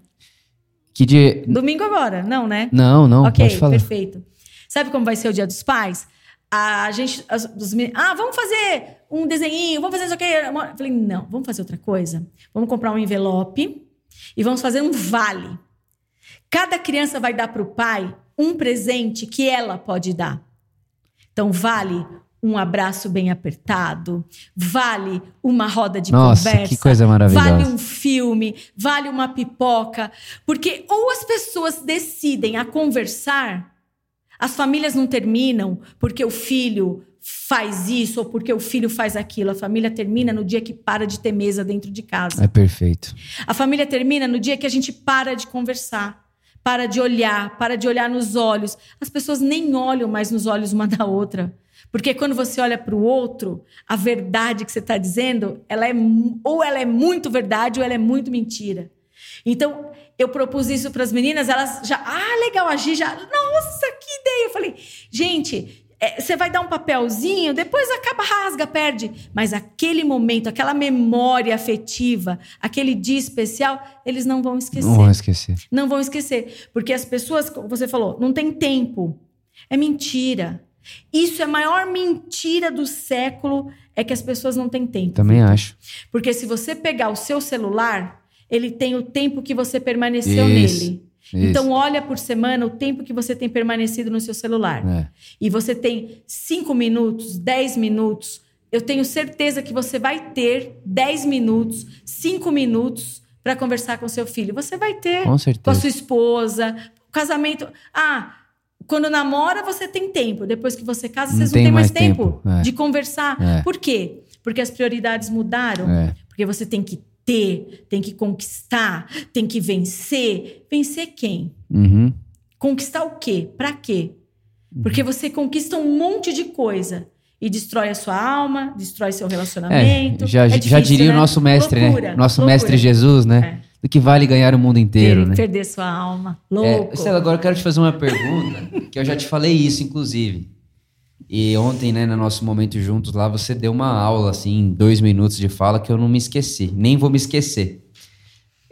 Que de... Domingo agora, não, né? Não, não, ok, pode falar. perfeito. Sabe como vai ser o Dia dos Pais? A gente, as- os meninos, ah, vamos fazer um desenhinho, vamos fazer isso aqui. Eu falei, não, vamos fazer outra coisa. Vamos comprar um envelope e vamos fazer um vale. Cada criança vai dar para o pai um presente que ela pode dar. Então, vale um abraço bem apertado, vale uma roda de Nossa, conversa, que coisa maravilhosa. vale um filme, vale uma pipoca, porque ou as pessoas decidem a conversar, as famílias não terminam porque o filho faz isso ou porque o filho faz aquilo. A família termina no dia que para de ter mesa dentro de casa. É perfeito. A família termina no dia que a gente para de conversar, para de olhar, para de olhar nos olhos. As pessoas nem olham mais nos olhos uma da outra. Porque quando você olha para o outro, a verdade que você está dizendo, ela é ou ela é muito verdade ou ela é muito mentira. Então, eu propus isso para as meninas, elas já, ah, legal, agir já, nossa, que ideia. Eu falei, gente, é, você vai dar um papelzinho, depois acaba, rasga, perde. Mas aquele momento, aquela memória afetiva, aquele dia especial, eles não vão esquecer. Não vou esquecer. Não vão esquecer. Porque as pessoas, como você falou, não tem tempo. É mentira. Isso é a maior mentira do século, é que as pessoas não têm tempo. Também acho. Porque se você pegar o seu celular, ele tem o tempo que você permaneceu Isso, nele. isso. Então, olha por semana o tempo que você tem permanecido no seu celular. É. E você tem 5 minutos, 10 minutos. Eu tenho certeza que você vai ter 10 minutos, 5 minutos para conversar com seu filho. Você vai ter Com com a certeza. sua esposa, casamento. Ah, quando namora, você tem tempo. Depois que você casa, Não vocês não tem têm mais mais tempo, tempo, é. de conversar. É. Por quê? Porque as prioridades mudaram. É. Porque você tem que ter, tem que conquistar, tem que vencer. Vencer quem? Uhum. Conquistar o quê? Pra quê? Porque você conquista um monte de coisa e destrói a sua alma, destrói seu relacionamento. É, já, É já difícil, diria né? o nosso mestre, Loucura, né? Nosso loucura. mestre Jesus, né? Do que vale ganhar o mundo inteiro, né? Perder sua alma. É, Louco. Estela, agora eu quero te fazer uma pergunta, que eu já te falei isso, inclusive. E ontem, né, no nosso momento juntos lá, você deu uma aula, assim, dois minutos de fala, que eu não me esqueci. Nem vou me esquecer.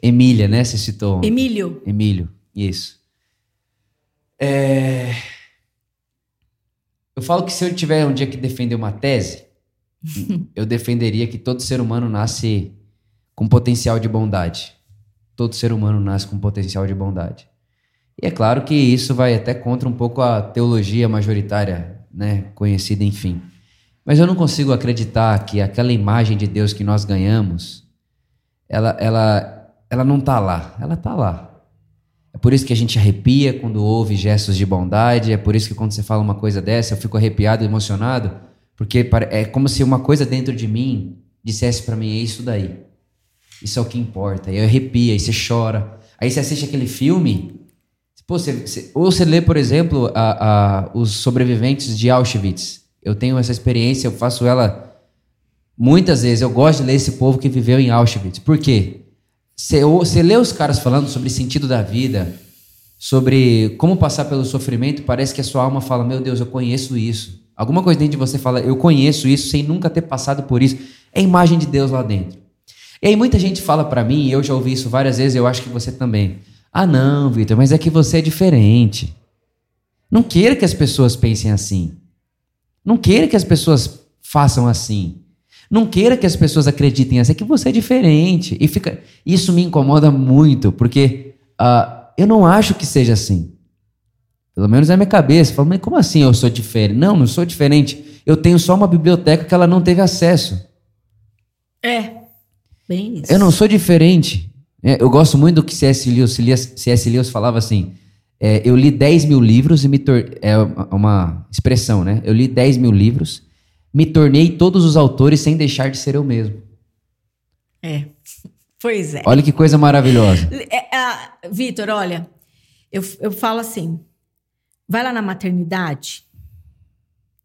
Emília, né? Você citou. ontem. Emílio, Emílio, isso. É... Eu falo que se eu tiver um dia que defender uma tese, eu defenderia que todo ser humano nasce com potencial de bondade. Todo ser humano nasce com potencial de bondade. E é claro que isso vai até contra um pouco a teologia majoritária, né, conhecida, enfim. Mas eu não consigo acreditar que aquela imagem de Deus que nós ganhamos, ela, ela, ela não tá lá. Ela tá lá. É por isso que a gente arrepia quando ouve gestos de bondade. É por isso que quando você fala uma coisa dessa, eu fico arrepiado, emocionado, porque é como se uma coisa dentro de mim dissesse para mim: é isso daí. Isso é o que importa. E arrepia, aí você chora. Aí você assiste aquele filme. Pô, você- você- ou você lê, por exemplo, a- a- os sobreviventes de Auschwitz. Eu tenho essa experiência, eu faço ela muitas vezes. Eu gosto de ler esse povo que viveu em Auschwitz. Por quê? Você, você lê os caras falando sobre sentido da vida, sobre como passar pelo sofrimento, parece que a sua alma fala: Meu Deus, eu conheço isso. Alguma coisa dentro de você fala: Eu conheço isso sem nunca ter passado por isso. É a imagem de Deus lá dentro. E aí muita gente fala pra mim, eu já ouvi isso várias vezes, eu acho que você também. Ah, não, Vitor, mas é que você é diferente. Não queira que as pessoas pensem assim. Não queira que as pessoas façam assim. Não queira que as pessoas acreditem assim, é que você é diferente. E fica, isso me incomoda muito, porque ah, eu não acho que seja assim. Pelo menos na minha cabeça. Eu falo, mas como assim eu sou diferente? Não, não sou diferente. Eu tenho só uma biblioteca que ela não teve acesso. É. Bem isso. Eu não sou diferente. É, eu gosto muito do que C.S. Lewis, C.S. Lewis falava assim. é, eu li 10 mil livros e me tornei. É uma- expressão, né? Eu li 10 mil livros, me tornei todos os autores sem deixar de ser eu mesmo. É. Pois é. Olha que coisa maravilhosa. É, ah, Vitor, olha, eu, eu falo assim: vai lá na maternidade.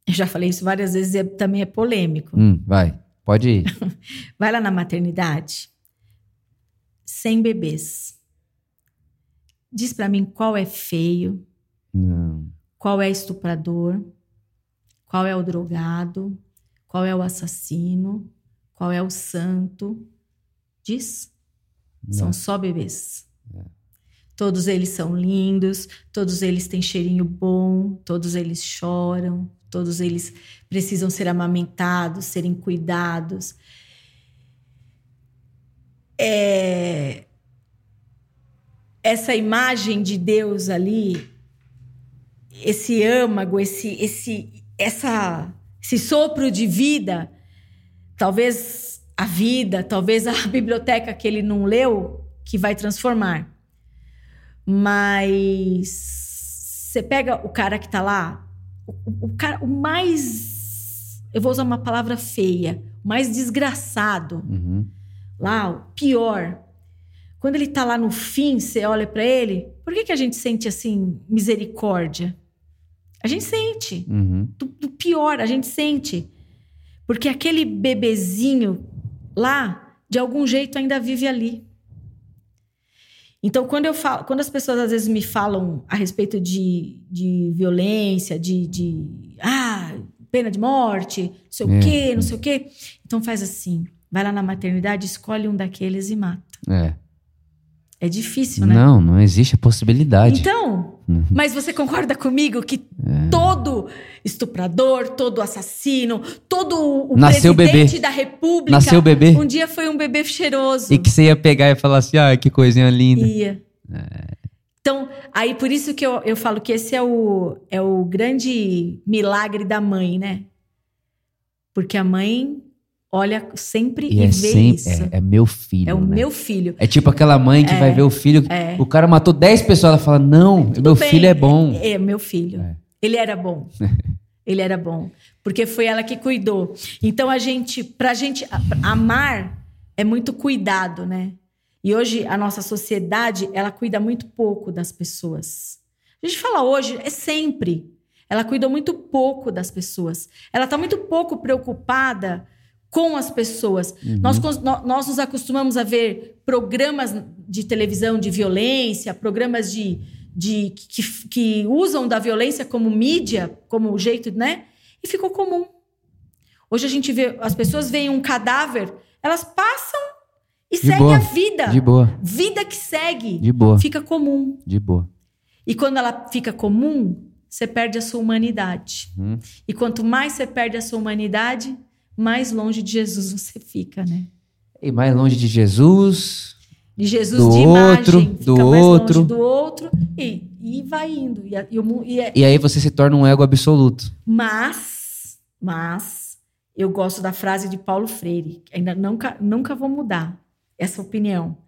Eu já falei isso várias vezes, e também é polêmico. Hum, vai, pode ir. Vai lá na maternidade, sem bebês. Diz pra mim qual é feio, Não. qual é estuprador, qual é o drogado, qual é o assassino, qual é o santo. Diz. São Não. só bebês. Todos eles são lindos, todos eles têm cheirinho bom, todos eles choram, todos eles precisam ser amamentados, serem cuidados. É, Essa imagem de Deus ali, esse âmago, esse, esse, essa, esse sopro de vida, talvez a vida, talvez a biblioteca que ele não leu, que vai transformar. Mas você pega o cara que tá lá, o, o cara, o mais. Eu vou usar uma palavra feia, mais desgraçado, Uhum. lá, o pior. Quando ele tá lá no fim, você olha para ele, por que, que a gente sente assim misericórdia? A gente sente Uhum. do, do pior, a gente sente. Porque aquele bebezinho lá, de algum jeito, ainda vive ali. Então, quando eu falo, quando as pessoas às vezes me falam a respeito de, de violência, de, de ah, pena de morte, não sei É. o quê, não sei o quê. Então faz assim: vai lá na maternidade, escolhe um daqueles e mata. É. É difícil, né? Não, não existe a possibilidade. Então, Uhum. mas você concorda comigo que É. todo estuprador, todo assassino, todo o Nasceu presidente bebê. da república Nasceu bebê. um dia foi um bebê cheiroso. E que você ia pegar e falar assim, ah, que coisinha linda. Ia. Então, aí por isso que eu, eu falo que esse é o, é o grande milagre da mãe, né? Porque a mãe olha sempre e, E é vê sempre, isso. é, é meu filho, É o né? meu filho. É tipo aquela mãe que vai ver o filho, o cara matou 10 pessoas, ela fala, não, meu bem. filho é bom. É, meu filho. É. Ele era bom. Ele era bom. Porque foi ela que cuidou. Então, a gente, pra gente amar, é muito cuidado, né? E hoje a nossa sociedade, ela cuida muito pouco das pessoas. A gente fala hoje, é sempre. Ela cuida muito pouco das pessoas. Ela está muito pouco preocupada com as pessoas. Uhum. Nós, nós nos acostumamos a ver programas de televisão de violência, programas de, de que, que usam da violência como mídia, como jeito, né? E ficou comum. Hoje a gente vê, as pessoas veem um cadáver, elas passam e de seguem boa. a vida. De boa. Vida que segue. De boa. Fica comum. De boa. E quando ela fica comum, você perde a sua humanidade. Hum. E quanto mais você perde a sua humanidade, mais longe de Jesus você fica, né? E mais longe de Jesus. De Jesus do de outro, imagem, do outro, do outro e, e vai indo. E, e, e, é... e aí você se torna um ego absoluto. Mas, mas eu gosto da frase de Paulo Freire. Ainda nunca, nunca vou mudar essa opinião.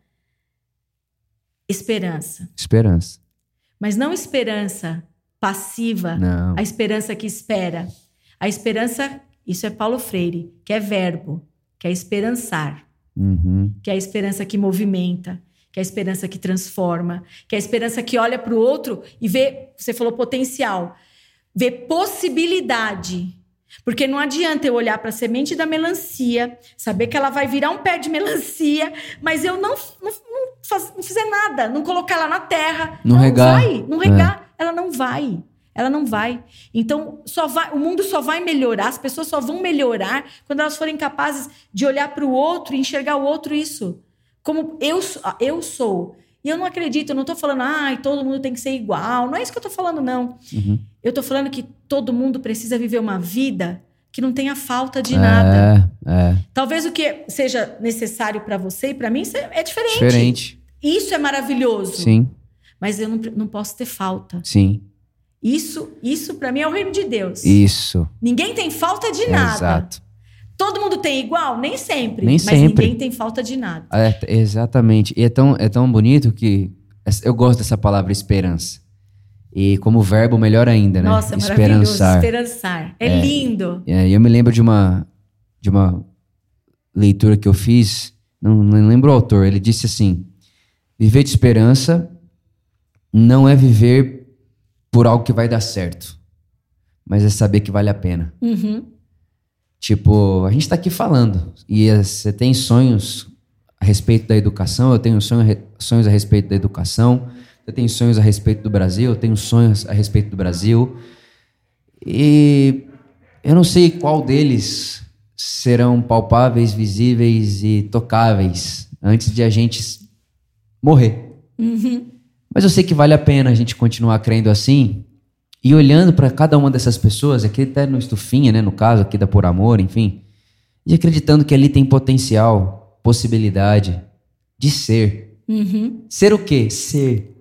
Esperança. Esperança. Mas não esperança passiva, não. a esperança que espera. A esperança isso é Paulo Freire, que é verbo, que é esperançar, uhum. que é a esperança que movimenta, que é a esperança que transforma, que é a esperança que olha para o outro e vê, você falou potencial, vê possibilidade. Porque não adianta eu olhar para a semente da melancia, saber que ela vai virar um pé de melancia, mas eu não, não, não, faz, não fizer nada, não colocar ela na terra. Não regar. Vai, não regar, é. ela não vai. Ela não vai. Então, só vai, o mundo só vai melhorar, as pessoas só vão melhorar quando elas forem capazes de olhar para o outro e enxergar o outro isso. Como eu, eu sou. E eu não acredito, eu não estou falando, ai, ah, todo mundo tem que ser igual. Não é isso que eu estou falando, não. Uhum. Eu estou falando que todo mundo precisa viver uma vida que não tenha falta de nada. É, é. Talvez o que seja necessário para você e para mim é diferente. Diferente. Isso é maravilhoso. Sim. Mas eu não, não posso ter falta. Sim. Isso, isso para mim é o reino de Deus. Isso. Ninguém tem falta de nada. Exato. Todo mundo tem igual? Nem sempre. Nem mas sempre. ninguém tem falta de nada. É, exatamente. E é tão, é tão bonito que eu gosto dessa palavra esperança. E como verbo, melhor ainda, né? Nossa, Esperançar. Esperançar. É, é lindo. É, eu me lembro de uma, de uma leitura que eu fiz, não, não lembro o autor, ele disse assim: viver de esperança não é viver por algo que vai dar certo, mas é saber que vale a pena. Uhum. Tipo, a gente está aqui falando e você tem sonhos a respeito da educação, eu tenho sonhos a respeito da educação, eu tenho sonhos a respeito do Brasil, eu tenho sonhos a respeito do Brasil. E eu não sei qual deles serão palpáveis, visíveis e tocáveis antes de a gente morrer. Uhum. Mas eu sei que vale a pena a gente continuar crendo assim e olhando para cada uma dessas pessoas, aqui até no Estufinha, né, no caso aqui da Por Amor, enfim, e acreditando que ali tem potencial, possibilidade de ser. Uhum. Ser o quê? Ser.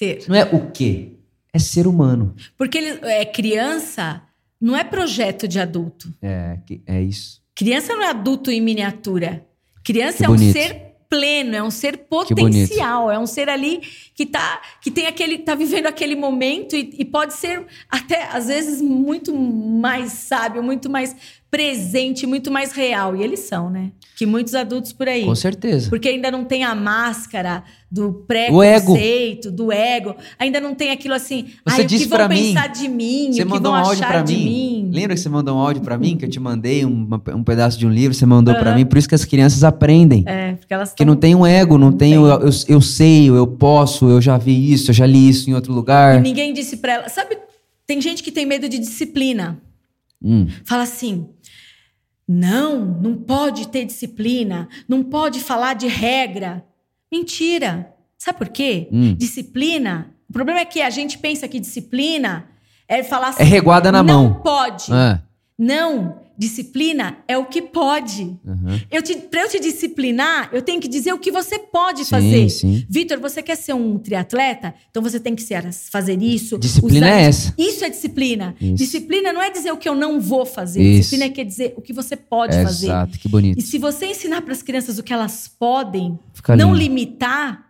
Ser. Não é o quê? É ser humano. Porque ele é criança, não é projeto de adulto. É, é isso. Criança não é adulto em miniatura. Criança é um ser pleno, é um ser potencial, é um ser ali que tá que tem aquele tá vivendo aquele momento e, e, pode ser até às vezes muito mais sábio, muito mais presente, muito mais real e eles são, né? Que muitos adultos por aí. Com certeza. Porque ainda não tem a máscara do preconceito, do ego. Ainda não tem aquilo assim, você ah, disse o que vão mim, pensar de mim, você o que mandou vão um áudio achar de mim. mim. Lembra que você mandou um áudio para mim que eu te mandei um, um pedaço de um livro, você mandou uhum. para mim, por isso que as crianças aprendem. É, porque elas Que não tem um ego, não, não tem, tem. Eu, eu, eu sei, eu posso, eu já vi isso, eu já li isso em outro lugar. E ninguém disse para ela, sabe, tem gente que tem medo de disciplina. Hum. Fala assim: não, não pode ter disciplina, não pode falar de regra. Mentira. Sabe por quê? Hum. Disciplina. O problema é que a gente pensa que disciplina é falar assim. É reguada na não mão. Não pode. É. Não. Disciplina é o que pode. Uhum. Eu te, pra eu te disciplinar, eu tenho que dizer o que você pode sim, fazer. Sim. Vitor, você quer ser um triatleta? Então você tem que ser, fazer isso. Disciplina usar, é essa. Isso é disciplina. Isso. Disciplina não é dizer o que eu não vou fazer. Isso. Disciplina quer dizer o que você pode é fazer. Exato, que bonito. E se você ensinar para as crianças o que elas podem, Fica não lindo. limitar,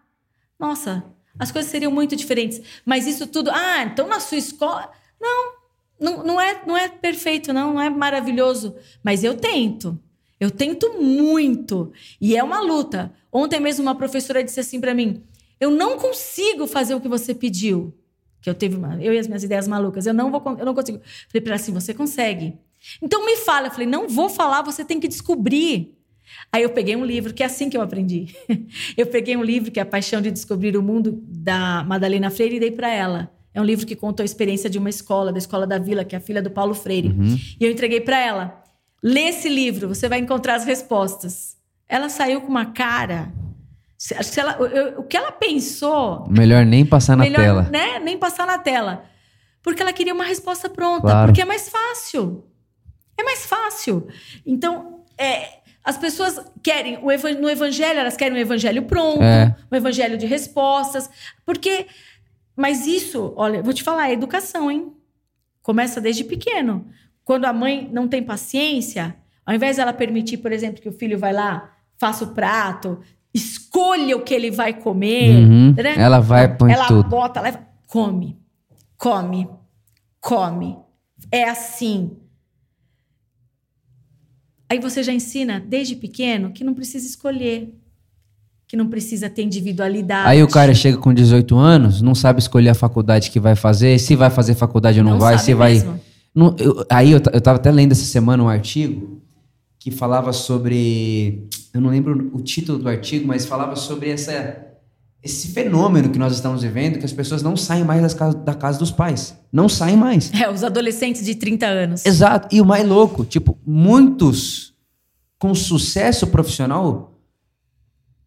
nossa, as coisas seriam muito diferentes. Mas isso tudo, ah, então na sua escola. Não, não, não, é, não é perfeito, não, não é maravilhoso. Mas eu tento. Eu tento muito. E é uma luta. Ontem mesmo uma professora disse assim para mim: Eu não consigo fazer o que você pediu. Que eu teve uma, eu e as minhas ideias malucas. Eu não vou, eu não consigo. Falei para ela assim: Você consegue. Então me fala. Eu falei: Não vou falar, você tem que descobrir. Aí eu peguei um livro, que é assim que eu aprendi. eu peguei um livro que é A Paixão de Descobrir o Mundo, da Madalena Freire, e dei para ela. É um livro que conta a experiência de uma escola, da Escola da Vila, que é a filha do Paulo Freire. Uhum. E eu entreguei para ela. Lê esse livro, você vai encontrar as respostas. Ela saiu com uma cara. Se, se ela, eu, o que ela pensou. Melhor nem passar na melhor, tela. Né? Nem passar na tela. Porque ela queria uma resposta pronta. Claro. Porque é mais fácil. É mais fácil. Então, é, as pessoas querem, no evangelho, elas querem um evangelho pronto, É. um evangelho de respostas. Porque. Mas isso, olha, vou te falar, é educação, hein? Começa desde pequeno. Quando a mãe não tem paciência, ao invés dela permitir, por exemplo, que o filho vai lá, faça o prato, escolha o que ele vai comer, Uhum. né? Ela vai, põe ela tudo. bota, leva, come, come, come. É assim. Aí você já ensina desde pequeno que não precisa escolher, que não precisa ter individualidade. Aí o cara chega com 18 anos, não sabe escolher a faculdade que vai fazer, se vai fazer faculdade ou não, vai, sabe se vai. Não, eu- aí eu, eu tava até lendo essa semana um artigo que falava sobre. Eu não lembro o título do artigo, mas falava sobre essa, esse fenômeno que nós estamos vivendo, que as pessoas não saem mais das casas- da casa dos pais. Não saem mais. É, os adolescentes de 30 anos. Exato. E o mais louco, tipo, muitos com sucesso profissional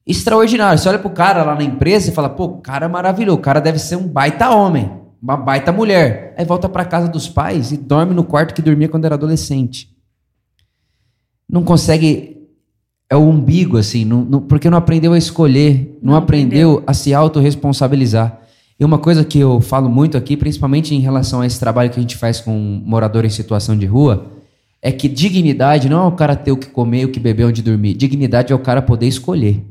extraordinário. Você olha pro cara lá na empresa e fala, pô, o cara é maravilhoso, o cara deve ser um baita homem, uma baita mulher. Aí volta pra casa dos pais e dorme no quarto que dormia quando era adolescente. Não consegue. É o umbigo, assim, não- não- porque não aprendeu a escolher, não, Não aprendeu a se autorresponsabilizar. E uma coisa que eu falo muito aqui, principalmente em relação a esse trabalho que a gente faz com morador em situação de rua, é que dignidade não é o cara ter o que comer, o que beber, onde dormir. Dignidade é o cara poder escolher.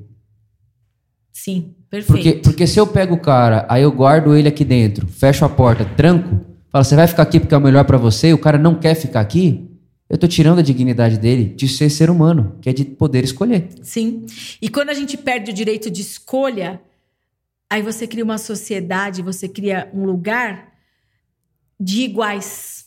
Sim, perfeito. Porque, porque se eu pego o cara, aí eu guardo ele aqui dentro, fecho a porta, tranco, falo, você vai ficar aqui porque é o melhor pra você, e o cara não quer ficar aqui, eu tô tirando a dignidade dele de ser ser humano, que é de poder escolher. Sim. E quando a gente perde o direito de escolha, aí você cria uma sociedade, você cria um lugar de iguais.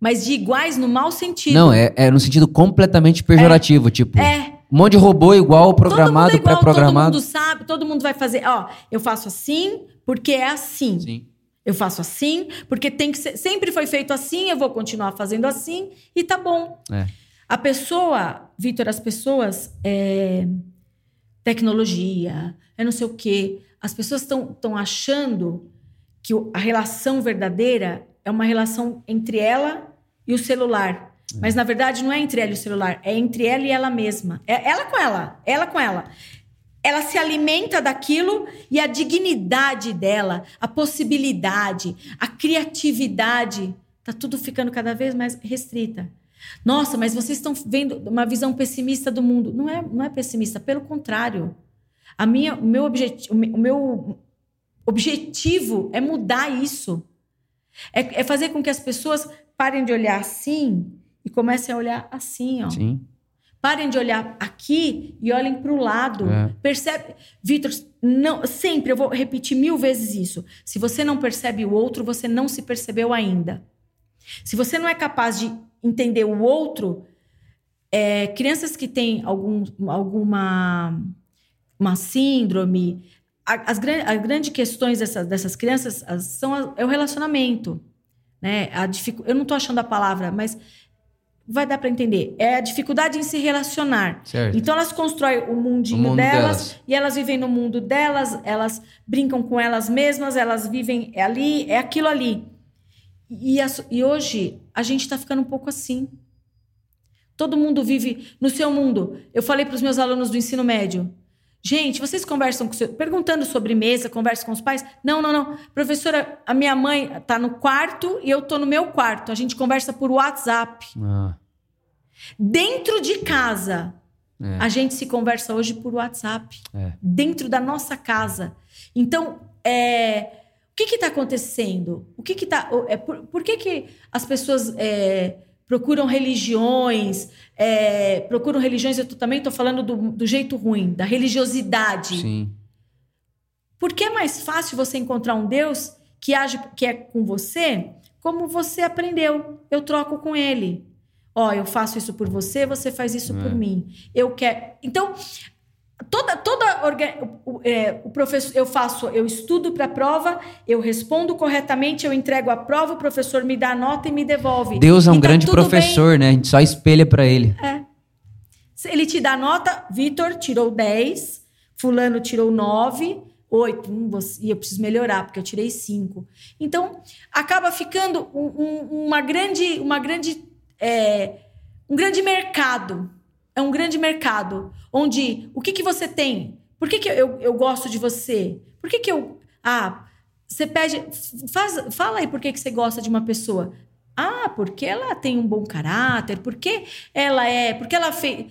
Mas de iguais no mau sentido. Não, é, é no sentido completamente pejorativo, tipo, É. um monte de robô igual, programado, é pré-programado. Todo mundo sabe, todo mundo vai fazer. Ó, eu faço assim porque é assim. Sim. Eu faço assim porque tem que ser. Sempre foi feito assim, eu vou continuar fazendo assim e tá bom. É. A pessoa, Vitor, as pessoas. é, tecnologia, é não sei o quê. As pessoas estão achando que a relação verdadeira é uma relação entre ela e o celular. Mas na verdade não é entre ela e o celular, é entre ela e ela mesma. É ela com ela, ela com ela. Ela se alimenta daquilo e a dignidade dela, a possibilidade, a criatividade, tá tudo ficando cada vez mais restrita. Nossa, mas vocês estão vendo uma visão pessimista do mundo. Não é, não é pessimista, pelo contrário. A minha, o meu objetivo, o meu objetivo é mudar isso. É, é fazer com que as pessoas parem de olhar assim e comecem a olhar assim, ó. Sim. Parem de olhar aqui e olhem para o lado. É. Percebe, Vitor? Não, sempre eu vou repetir mil vezes isso. Se você não percebe o outro, você não se percebeu ainda. Se você não é capaz de entender o outro, é, crianças que têm algum, alguma uma síndrome, as, as grandes questões dessas, dessas crianças as- são a- é o relacionamento, né? A dificu- eu não estou achando a palavra, mas vai dar para entender. É a dificuldade em se relacionar. Certo. Então elas constroem o mundinho O mundo delas, delas. e elas vivem no mundo delas, elas brincam com elas mesmas, elas vivem é ali, é aquilo ali. E, a e hoje a gente está ficando um pouco assim. Todo mundo vive no seu mundo. Eu falei para os meus alunos do ensino médio. Gente, vocês conversam com seu, perguntando sobre mesa, conversam com os pais? Não, não, não. Professora, a minha mãe está no quarto e eu estou no meu quarto. A gente conversa por WhatsApp. Ah, Dentro de casa, é. a gente se conversa hoje por WhatsApp. É. Dentro da nossa casa. Então, é, o que está acontecendo? O que está. É, por, por que, que as pessoas é, procuram religiões, é, procuram religiões, eu também estou falando do, do, jeito ruim, da religiosidade. Sim. Por que é mais fácil você encontrar um Deus que age, que é com você, como você aprendeu? Eu troco com ele. Ó, oh, eu faço isso por você, você faz isso é. por mim. Eu quero. Então, toda toda o, é, o professor eu faço eu estudo para a prova eu respondo corretamente eu entrego a prova o professor me dá a nota e me devolve. Deus é um tá grande professor bem. né? A gente só espelha para ele. É. ele te dá nota Vitor tirou 10 fulano tirou 9 8 hum, e eu preciso melhorar porque eu tirei 5 então acaba ficando um, um, uma grande uma grande é, um grande mercado é um grande mercado onde o que, que você tem? Por que, que eu, eu gosto de você? Por que, que eu. Ah, você pede. Faz, fala aí por que, que você gosta de uma pessoa. Ah, porque ela tem um bom caráter, porque ela é. Porque ela fez.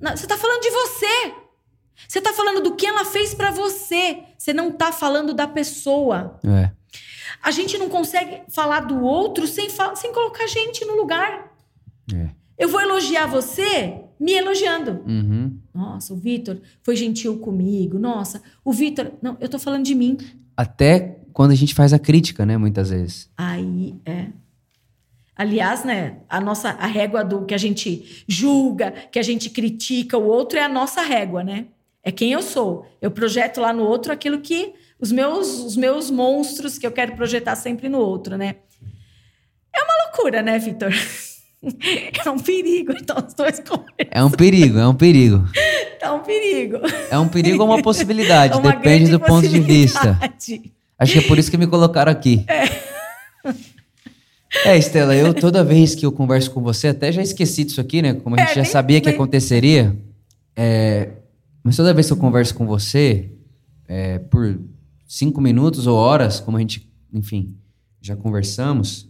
Não, você está falando de você. Você está falando do que ela fez para você. Você não está falando da pessoa. É. A gente não consegue falar do outro sem, sem colocar a gente no lugar. É. Eu vou elogiar você me elogiando. Uhum. Nossa, o Vitor foi gentil comigo. Nossa, o Vitor. Não, eu tô falando de mim. Até quando a gente faz a crítica, né? Muitas vezes. Aí, é. Aliás, né, a nossa a régua do que a gente julga, que a gente critica o outro é a nossa régua, né? É quem eu sou. Eu projeto lá no outro aquilo que os meus os meus monstros que eu quero projetar sempre no outro, né? É uma loucura, né, Vitor? É um perigo, então os dois conversam. É um perigo, é um perigo. É um perigo. É um perigo ou uma possibilidade, é uma depende do ponto de vista. Acho que é por isso que me colocaram aqui. É. É, Estela, eu toda vez que eu converso com você, até já esqueci disso aqui, né? Como a gente é, já nem, sabia que aconteceria. É, mas toda vez que eu converso com você, é, por cinco minutos ou horas, como a gente, enfim, já conversamos,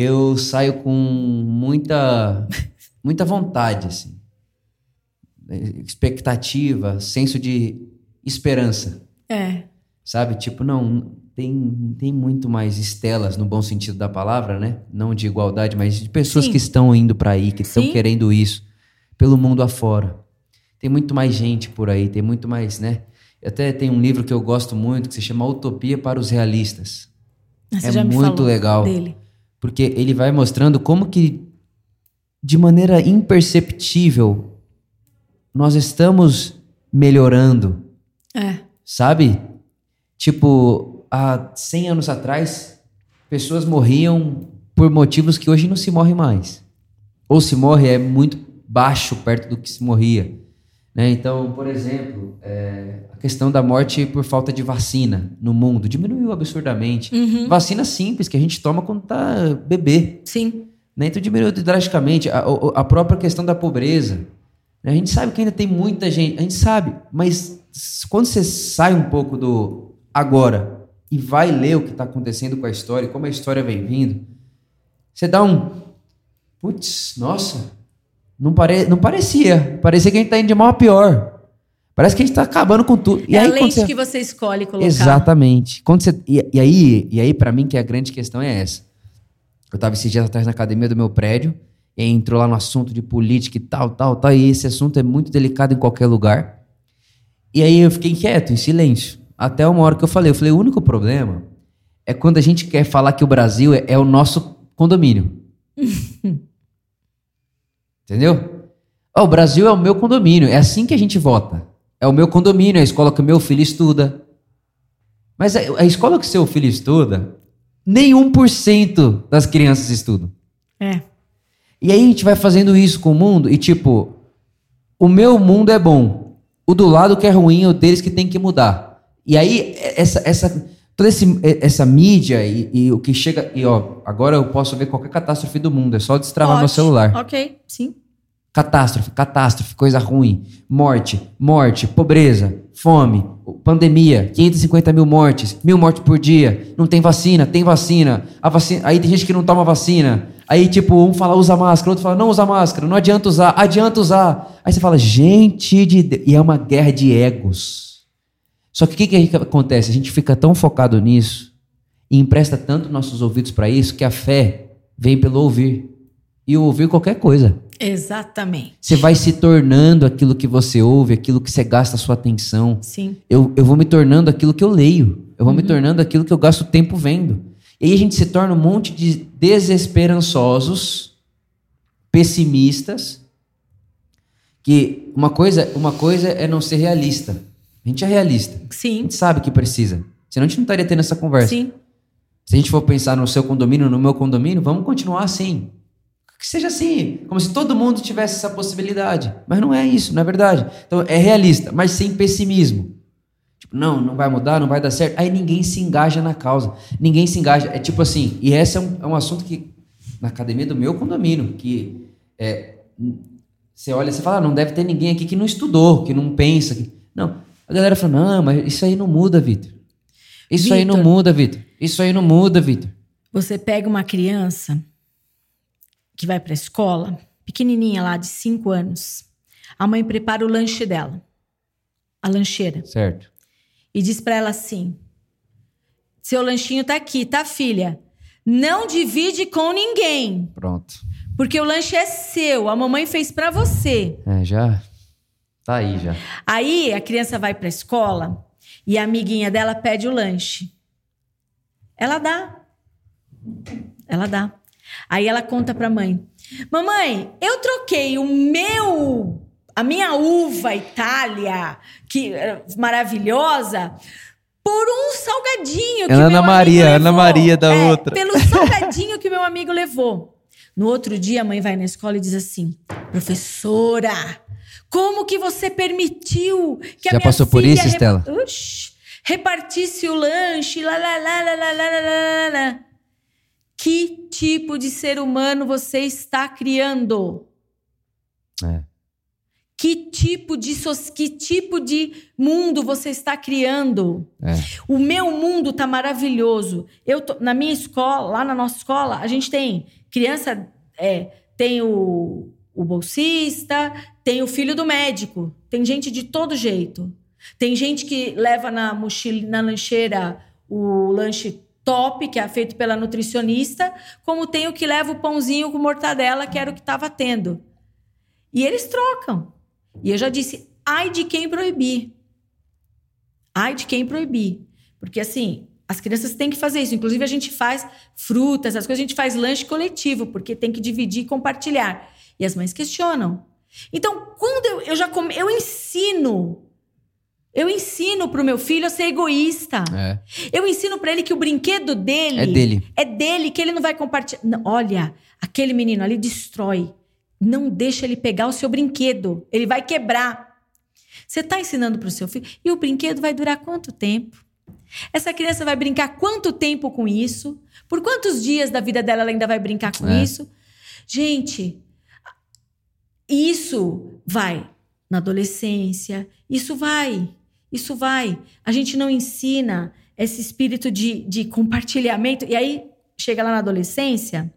eu saio com muita, muita vontade, assim. Expectativa, senso de esperança. É. Sabe? Tipo, não, tem, tem muito mais estelas no bom sentido da palavra, né? Não de igualdade, mas de pessoas Sim. que estão indo para aí, que estão querendo isso, pelo mundo afora. Tem muito mais gente por aí, tem muito mais, né? Até tem um livro que eu gosto muito que se chama Utopia para os Realistas. Você é muito legal. Dele porque ele vai mostrando como que de maneira imperceptível nós estamos melhorando. É. Sabe? Tipo, há 100 anos atrás, pessoas morriam por motivos que hoje não se morre mais. Ou se morre é muito baixo perto do que se morria. Né? Então, por exemplo, é, a questão da morte por falta de vacina no mundo diminuiu absurdamente. Uhum. Vacina simples que a gente toma quando tá bebê. Sim. Né? Então diminuiu drasticamente. A, a, própria questão da pobreza. A gente sabe que ainda tem muita gente, a gente sabe, mas quando você sai um pouco do agora e vai ler o que está acontecendo com a história, como a história vem vindo, você dá um. Putz, nossa, não, pare... não parecia. Parecia que a gente tá indo de mal a pior. Parece que a gente tá acabando com tudo. E é aí, a lente você... que você escolhe colocar. Exatamente. Quando você... e, e aí, e aí para mim, que a grande questão é essa. Eu tava esses dias atrás na academia do meu prédio, e entrou lá no assunto de política e tal, tal, tal, e esse assunto é muito delicado em qualquer lugar. E aí eu fiquei quieto, em silêncio. Até uma hora que eu falei, eu falei, o único problema é quando a gente quer falar que o Brasil é, é o nosso condomínio. Entendeu? Oh, o Brasil é o meu condomínio. É assim que a gente vota. É o meu condomínio, é a escola que o meu filho estuda. Mas a, a escola que seu filho estuda, nem 1% das crianças estudam. É. E aí a gente vai fazendo isso com o mundo e tipo, o meu mundo é bom. O do lado que é ruim é o deles que tem que mudar. E aí essa essa toda esse, essa mídia e, e, o que chega e ó, agora eu posso ver qualquer catástrofe do mundo, é só destravar Ótimo. meu celular. OK, sim. Catástrofe, catástrofe, coisa ruim, morte, morte, pobreza, fome, pandemia, 550 mil mortes, mil mortes por dia, não tem vacina, tem vacina, a vacina, aí tem gente que não toma vacina, aí tipo, um fala usa máscara, outro fala não usa máscara, não adianta usar, adianta usar, aí você fala, gente de Deus, e é uma guerra de egos. Só que o que, que acontece? A gente fica tão focado nisso e empresta tanto nossos ouvidos para isso que a fé vem pelo ouvir. e ouvir qualquer coisa. Exatamente. Você vai se tornando aquilo que você ouve, aquilo que você gasta a sua atenção. Sim. Eu, eu vou me tornando aquilo que eu leio. Eu vou me tornando aquilo que eu gasto tempo vendo. E aí a gente se torna um monte de desesperançosos, pessimistas, que uma coisa, uma coisa é não ser realista. A gente é realista. A Sim. gente sabe que precisa. Senão a gente não estaria tendo essa conversa. Sim. Se a gente for pensar no seu condomínio, no meu condomínio, vamos continuar assim. Que seja assim, como se todo mundo tivesse essa possibilidade. Mas não é isso, não é verdade. Então é realista, mas sem pessimismo. Tipo, não, não vai mudar, não vai dar certo. Aí ninguém se engaja na causa. Ninguém se engaja. É tipo assim, e esse é um, é um assunto que, na academia do meu condomínio, que é, você olha e você fala, ah, não deve ter ninguém aqui que não estudou, que não pensa. Que... Não. A galera fala, não, mas isso aí não muda, Vitor. Isso aí não muda, Vitor. Isso aí não muda, Vitor. Você pega uma criança que vai para a escola, pequenininha lá, de 5 anos. A mãe prepara o lanche dela, a lancheira, Certo. e diz para ela assim: Seu lanchinho tá aqui, tá, filha? Não divide com ninguém, Pronto. porque o lanche é seu, a mamãe fez para você. É, já. Tá aí já. Aí a criança vai para a escola e a amiguinha dela pede o lanche. Ela dá. Ela dá. Aí ela conta pra mãe: Mamãe, eu troquei o meu. A minha uva Itália, que maravilhosa, por um salgadinho que Ana meu amigo Maria, levou. Ana Maria da É, outra. Pelo salgadinho que meu amigo levou. No outro dia, a mãe vai na escola e diz assim: Professora, como que você permitiu que a Já minha passou por isso, rep- Estela? Uxi, repartisse o lanche, lá, lá, lá, lá, lá, lá, lá, lá. Que tipo de ser humano você está criando? É. Que tipo de que tipo de mundo você está criando? É. O meu mundo tá maravilhoso. Eu tô- na minha escola, lá na nossa escola, a gente tem criança, é, tem o, o bolsista, tem o filho do médico, tem gente de todo jeito. Tem gente que leva na mochila, na lancheira o lanche top, que é feito pela nutricionista, como tem o que leva o pãozinho com mortadela, que era o que estava tendo. E eles trocam. E eu já disse, ai de quem proibir. Ai de quem proibir. Porque assim, as crianças têm que fazer isso. Inclusive, a gente faz frutas, as coisas, a gente faz lanche coletivo, porque tem que dividir e compartilhar. E as mães questionam. Então, quando eu, eu já come, eu ensino. Eu ensino pro meu filho a ser egoísta. É. Eu ensino pra ele que o brinquedo dele É dele. é dele, que ele não vai compartilhar. Não, olha, aquele menino ali destrói. Não deixa ele pegar o seu brinquedo. Ele vai quebrar. Você está ensinando para o seu filho. E o brinquedo vai durar quanto tempo? Essa criança vai brincar quanto tempo com isso? Por quantos dias da vida dela ela ainda vai brincar com É. isso? Gente, isso vai na adolescência, isso vai, isso vai. A gente não ensina esse espírito de, de compartilhamento. E aí, chega lá na adolescência,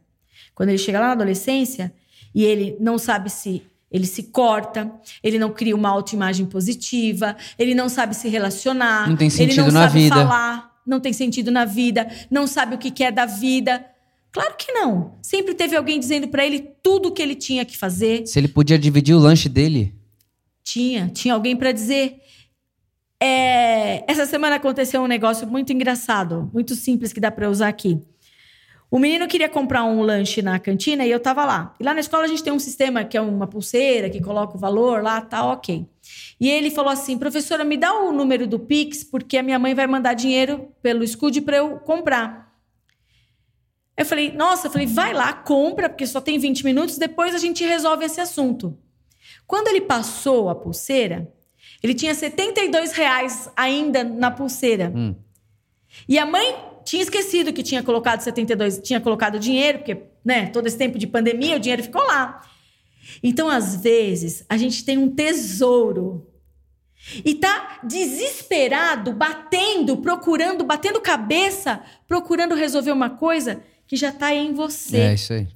quando ele chega lá na adolescência, e ele não sabe se ele se corta, ele não cria uma autoimagem positiva, ele não sabe se relacionar, Não tem ele sentido não na sabe vida. falar, não tem sentido na vida, não sabe o que quer da vida. Claro que não. Sempre teve alguém dizendo pra ele tudo o que ele tinha que fazer. Se ele podia dividir o lanche dele. Tinha, tinha alguém pra dizer. É, essa semana aconteceu um negócio muito engraçado, muito simples que dá pra usar aqui. O menino queria comprar um lanche na cantina e eu tava lá. E lá na escola a gente tem um sistema que é uma pulseira que coloca o valor lá, tá ok. E ele falou assim: professora, me dá o número do Pix, porque a minha mãe vai mandar dinheiro pelo Scud para eu comprar. Eu falei, nossa, eu falei, vai lá, compra, porque só tem 20 minutos, depois a gente resolve esse assunto. Quando ele passou a pulseira, ele tinha 72 reais ainda na pulseira. Hum. E a mãe tinha esquecido que tinha colocado 72, tinha colocado dinheiro, porque, né, todo esse tempo de pandemia, o dinheiro ficou lá. Então, às vezes, a gente tem um tesouro e tá desesperado, batendo, procurando, batendo cabeça, procurando resolver uma coisa que já tá em você. É isso aí.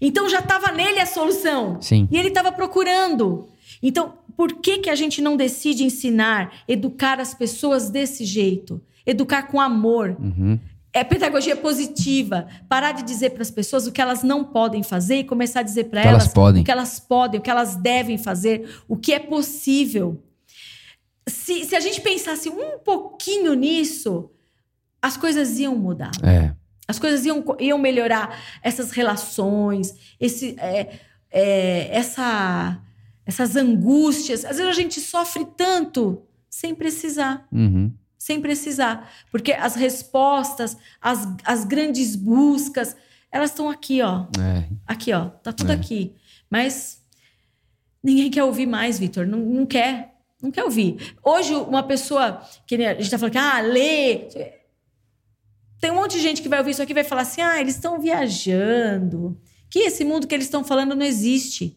Então já estava nele a solução. Sim. E ele estava procurando. Então, por que, que a gente não decide ensinar, educar as pessoas desse jeito? Educar com amor. Uhum. É pedagogia positiva. Parar de dizer para as pessoas o que elas não podem fazer e começar a dizer para Que elas elas, podem. o que elas podem, o que elas devem fazer, o que é possível. Se, se a gente pensasse um pouquinho nisso, as coisas iam mudar. É. As coisas iam, iam melhorar essas relações, esse, é, é, essa, essas angústias. Às vezes a gente sofre tanto sem precisar, Uhum. sem precisar. Porque as respostas, as, as grandes buscas, elas estão aqui, ó. É. Aqui, ó. Tá tudo É. aqui. Mas ninguém quer ouvir mais, Vitor. Não, não quer. Não quer ouvir. Hoje, uma pessoa que a gente tá falando que, ah, lê. Tem um monte de gente que vai ouvir isso aqui e vai falar assim: ah, eles estão viajando. Que esse mundo que eles estão falando não existe.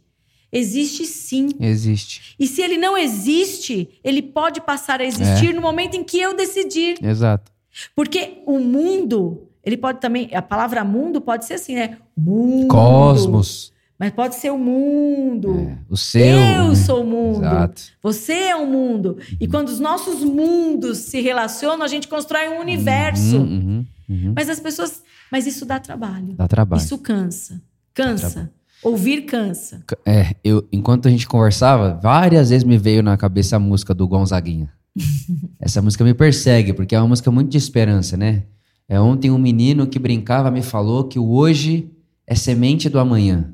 Existe sim. Existe. E se ele não existe, ele pode passar a existir no momento em que eu decidir. Exato. Porque o mundo, ele pode também. A palavra mundo pode ser assim, né? Mundo. Cosmos. Mas pode ser o mundo. É, o seu. Eu né? sou o mundo. Exato. Você é o mundo. E quando os nossos mundos se relacionam, a gente constrói um universo. Uhum, uhum, uhum. Mas as pessoas. Mas isso dá trabalho. Dá trabalho. Isso cansa. Cansa. Ouvir cansa. É, eu, enquanto a gente conversava, várias vezes me veio na cabeça a música do Gonzaguinha. Essa música me persegue, porque é uma música muito de esperança, né? É, ontem um menino que brincava me falou que o hoje é semente do amanhã.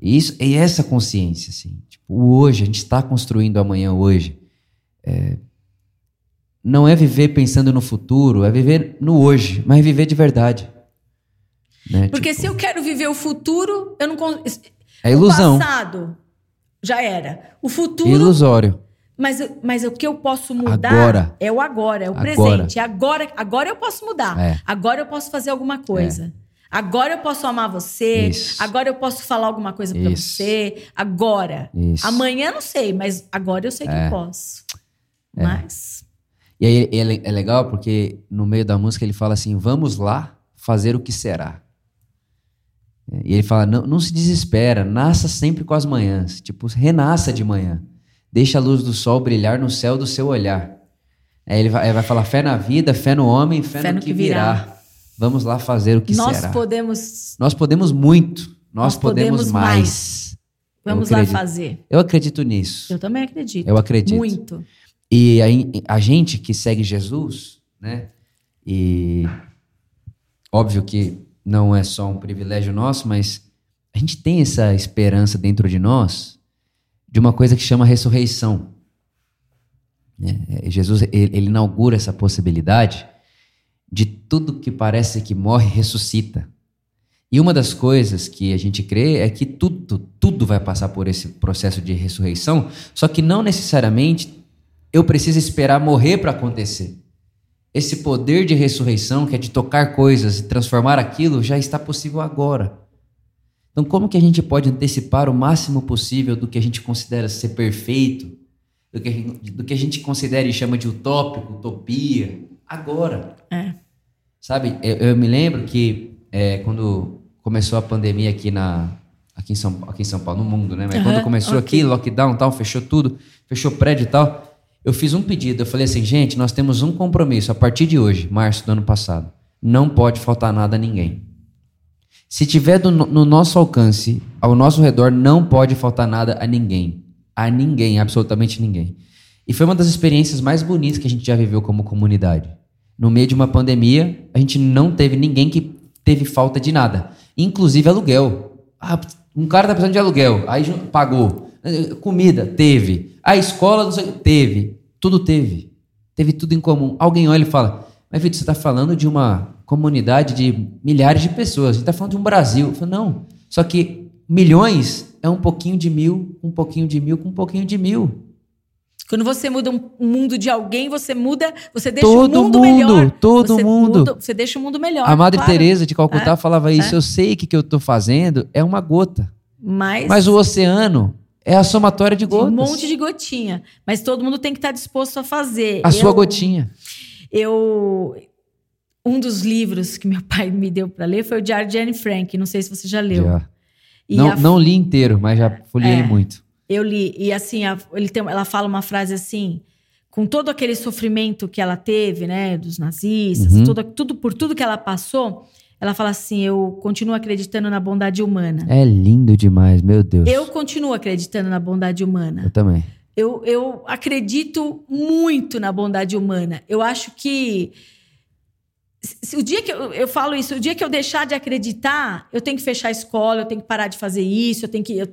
E, isso, e essa consciência, assim, tipo, o hoje, a gente está construindo o amanhã hoje. É, não é viver pensando no futuro, é viver no hoje, mas viver de verdade. Né? Porque Tipo, se eu quero viver o futuro, eu não. con- é ilusão, O passado já era. O futuro. ilusório. Mas, mas o que eu posso mudar Agora. é o agora, é o Agora. presente. Agora, agora eu posso mudar. É. Agora eu posso fazer alguma coisa. Agora eu posso amar você. Isso. Agora eu posso falar alguma coisa pra Isso. você. Agora. Isso. Amanhã não sei, mas agora eu sei que eu posso. Mas. E aí é, é legal porque no meio da música ele fala assim: vamos lá fazer o que será. E ele fala: não, não se desespera, nasça sempre com as manhãs. Tipo, renasça de manhã. Deixa a luz do sol brilhar no céu do seu olhar. Aí ele vai, aí vai falar: fé na vida, fé no homem, fé, no, que virá. Vamos lá fazer o que nós será. podemos. Nós podemos muito, nós, Nós podemos, podemos mais. Eu Vamos lá fazer. Eu acredito nisso. Eu também acredito. Eu acredito. Muito. E aí, a gente que segue Jesus, né? E óbvio que não é só um privilégio nosso, mas a gente tem essa esperança dentro de nós de uma coisa que chama ressurreição. É, Jesus ele, ele inaugura essa possibilidade de tudo que parece que morre ressuscita. E uma das coisas que a gente crê é que tudo, tudo vai passar por esse processo de ressurreição, só que não necessariamente eu preciso esperar morrer para acontecer. Esse poder de ressurreição, que é de tocar coisas e transformar aquilo, já está possível agora. Então, como que a gente pode antecipar o máximo possível do que a gente considera ser perfeito, do que a gente, do que a gente considera e chama de utópico, utopia, agora? É. Sabe, eu, eu me lembro que é, quando começou a pandemia aqui, na, aqui, em São, aqui em São Paulo, no mundo, né? Mas Aham, quando começou ok. aqui, lockdown tal, fechou tudo, fechou prédio e tal, eu fiz um pedido. Eu falei assim, gente, nós temos um compromisso a partir de hoje, março do ano passado. Não pode faltar nada a ninguém. Se tiver do- no nosso alcance, ao nosso redor, não pode faltar nada a ninguém. A ninguém, absolutamente ninguém. E foi uma das experiências mais bonitas que a gente já viveu como comunidade. No meio de uma pandemia, a gente não teve ninguém que teve falta de nada. Inclusive aluguel. Ah, um cara tá precisando de aluguel, aí pagou. Eh, Comida, teve. A escola, não sei, teve. Tudo teve. Teve tudo em comum. Alguém olha e fala, mas Vitor, você está falando de uma comunidade de milhares de pessoas. A gente está falando de um Brasil. Eu falo, não. Só que milhões é um pouquinho de mil, um pouquinho de mil, com um pouquinho de mil. Quando você muda um mundo de alguém, você muda, você deixa Todo o mundo, mundo, melhor. todo Você mundo. muda- você deixa o mundo melhor. A Madre claro. Teresa de Calcutá É, falava isso. Eu sei que o que eu estou fazendo é uma gota. Mas, Mas o oceano é a somatória de de gotas. um monte de gotinha. Mas todo mundo tem que estar disposto a fazer. A sua Eu- gotinha. Eu um dos livros que meu pai me deu para ler foi o Diário de Anne Frank. Não sei se você já leu. Já. Não, a- não li inteiro, mas já folhei É. muito. Eu li e assim a- ele tem, ela fala uma frase assim: com todo aquele sofrimento que ela teve, né, dos nazistas, Uhum. tudo, tudo por tudo que ela passou, ela fala assim: eu continuo acreditando na bondade humana. É lindo demais, meu Deus. Eu continuo acreditando na bondade humana. Eu também. Eu, eu acredito muito na bondade humana. Eu acho que. se- o dia que eu, eu falo isso, o dia que eu deixar de acreditar, eu tenho que fechar a escola, eu tenho que parar de fazer isso, eu tenho que. eu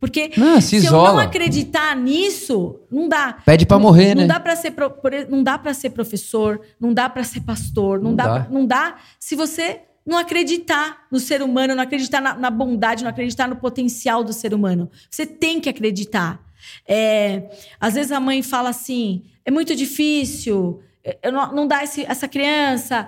porque Não, se se eu não acreditar nisso, não dá. Pede pra morrer, não né? Dá pra ser pro- não dá para ser professor, não dá para ser pastor, não, Não dá, dá. pra- não dá se você não acreditar no ser humano, não acreditar na, na bondade, não acreditar no potencial do ser humano. Você tem que acreditar. É, às vezes a mãe fala assim: é muito difícil, eu não, não dá esse- essa criança.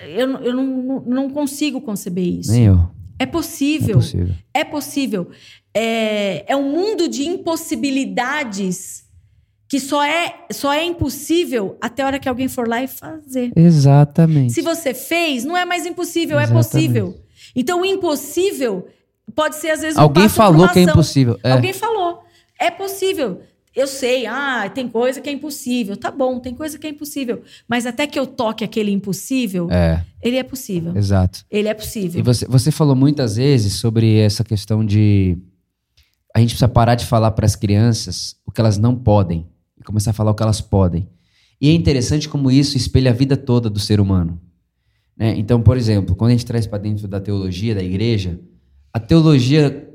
Eu, não- eu não, não, não consigo conceber isso. Nem eu. É É possível. possível. É possível. É, é um mundo de impossibilidades que só é, só é impossível até a hora que alguém for lá e fazer. Exatamente. Se você fez, não é mais impossível, Exatamente. é possível. Então, o impossível pode ser, às vezes, Alguém falou que é impossível. É. Alguém falou. É possível. Eu sei, ah, tem coisa que é impossível. Tá bom, tem coisa que é impossível. Mas até que eu toque aquele impossível, É, ele é possível. exato. Ele é E possível. você, você falou muitas vezes sobre essa questão de a gente precisa parar de falar para as crianças o que elas não podem e começar a falar o que elas podem. E é interessante como isso espelha a vida toda do ser humano. né? Então, por exemplo, quando a gente traz para dentro da teologia da igreja, a teologia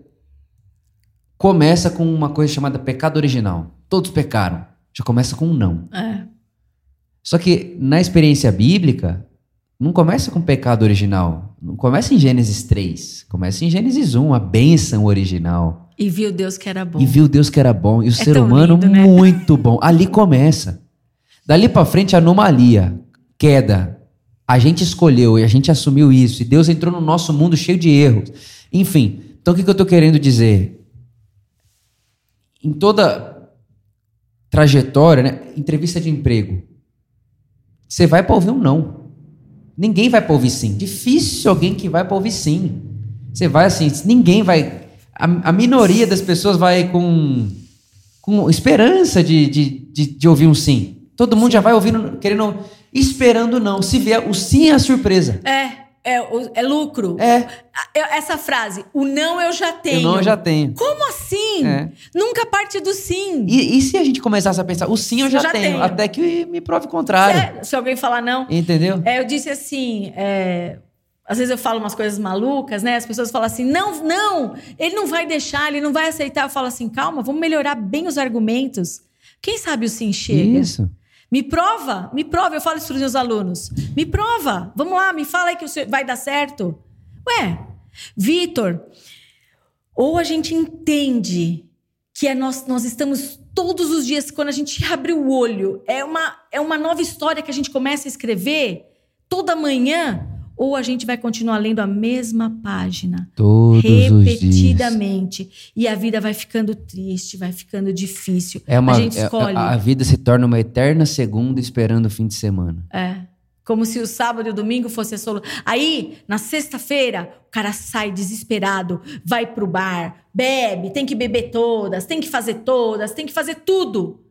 começa com uma coisa chamada pecado original. Todos pecaram. Já começa com um não. É. Só que na experiência bíblica, não começa com pecado original. Não começa em Gênesis 3. Começa em Gênesis 1, a bênção original. E viu Deus que era bom. E viu Deus que era bom. E o ser tão humano lindo, né? muito bom. Ali começa. Dali pra frente, anomalia, queda. A gente escolheu e a gente assumiu isso. E Deus entrou no nosso mundo cheio de erros. Enfim, então o que que eu tô querendo dizer? Em toda trajetória, né? entrevista de emprego, você vai para ouvir um não. Ninguém vai para ouvir sim. Difícil alguém que vai para ouvir sim. Você vai assim, ninguém vai. A, a minoria das pessoas vai com, com esperança de, de, de, de ouvir um sim. Todo mundo já vai ouvindo, querendo, esperando não. Se vier, o sim é a surpresa. É, é, o- é lucro. É, Essa frase, o não eu já tenho. eu não eu já tenho. Como assim? É. Nunca parte do sim. E, e se a gente começasse a pensar, o sim eu já, já tenho, tenho. até que me prove o contrário. É, se alguém falar não. Entendeu? É, eu disse assim, é, às vezes eu falo umas coisas malucas, né? As pessoas falam assim, não, não, ele não vai deixar, ele não vai aceitar. Eu falo assim, calma, vamos melhorar bem os argumentos. Quem sabe o sim chega? Isso. Me prova, me prova. Eu falo isso para os meus alunos. Me prova. Vamos lá, me fala aí que vai dar certo. Ué, Vitor, ou a gente entende que é nós, nós estamos todos os dias, quando a gente abre o olho, é uma, é uma nova história que a gente começa a escrever toda manhã, ou a gente vai continuar lendo a mesma página Todos repetidamente e a vida vai ficando triste, vai ficando difícil. É uma, a gente é- escolhe. a, a vida se torna uma eterna segunda esperando o fim de semana. É. Como se o sábado e o domingo fosse a solução. Aí, na sexta-feira, o cara sai desesperado, vai pro bar, bebe, tem que beber todas, tem que fazer todas, tem que fazer tudo.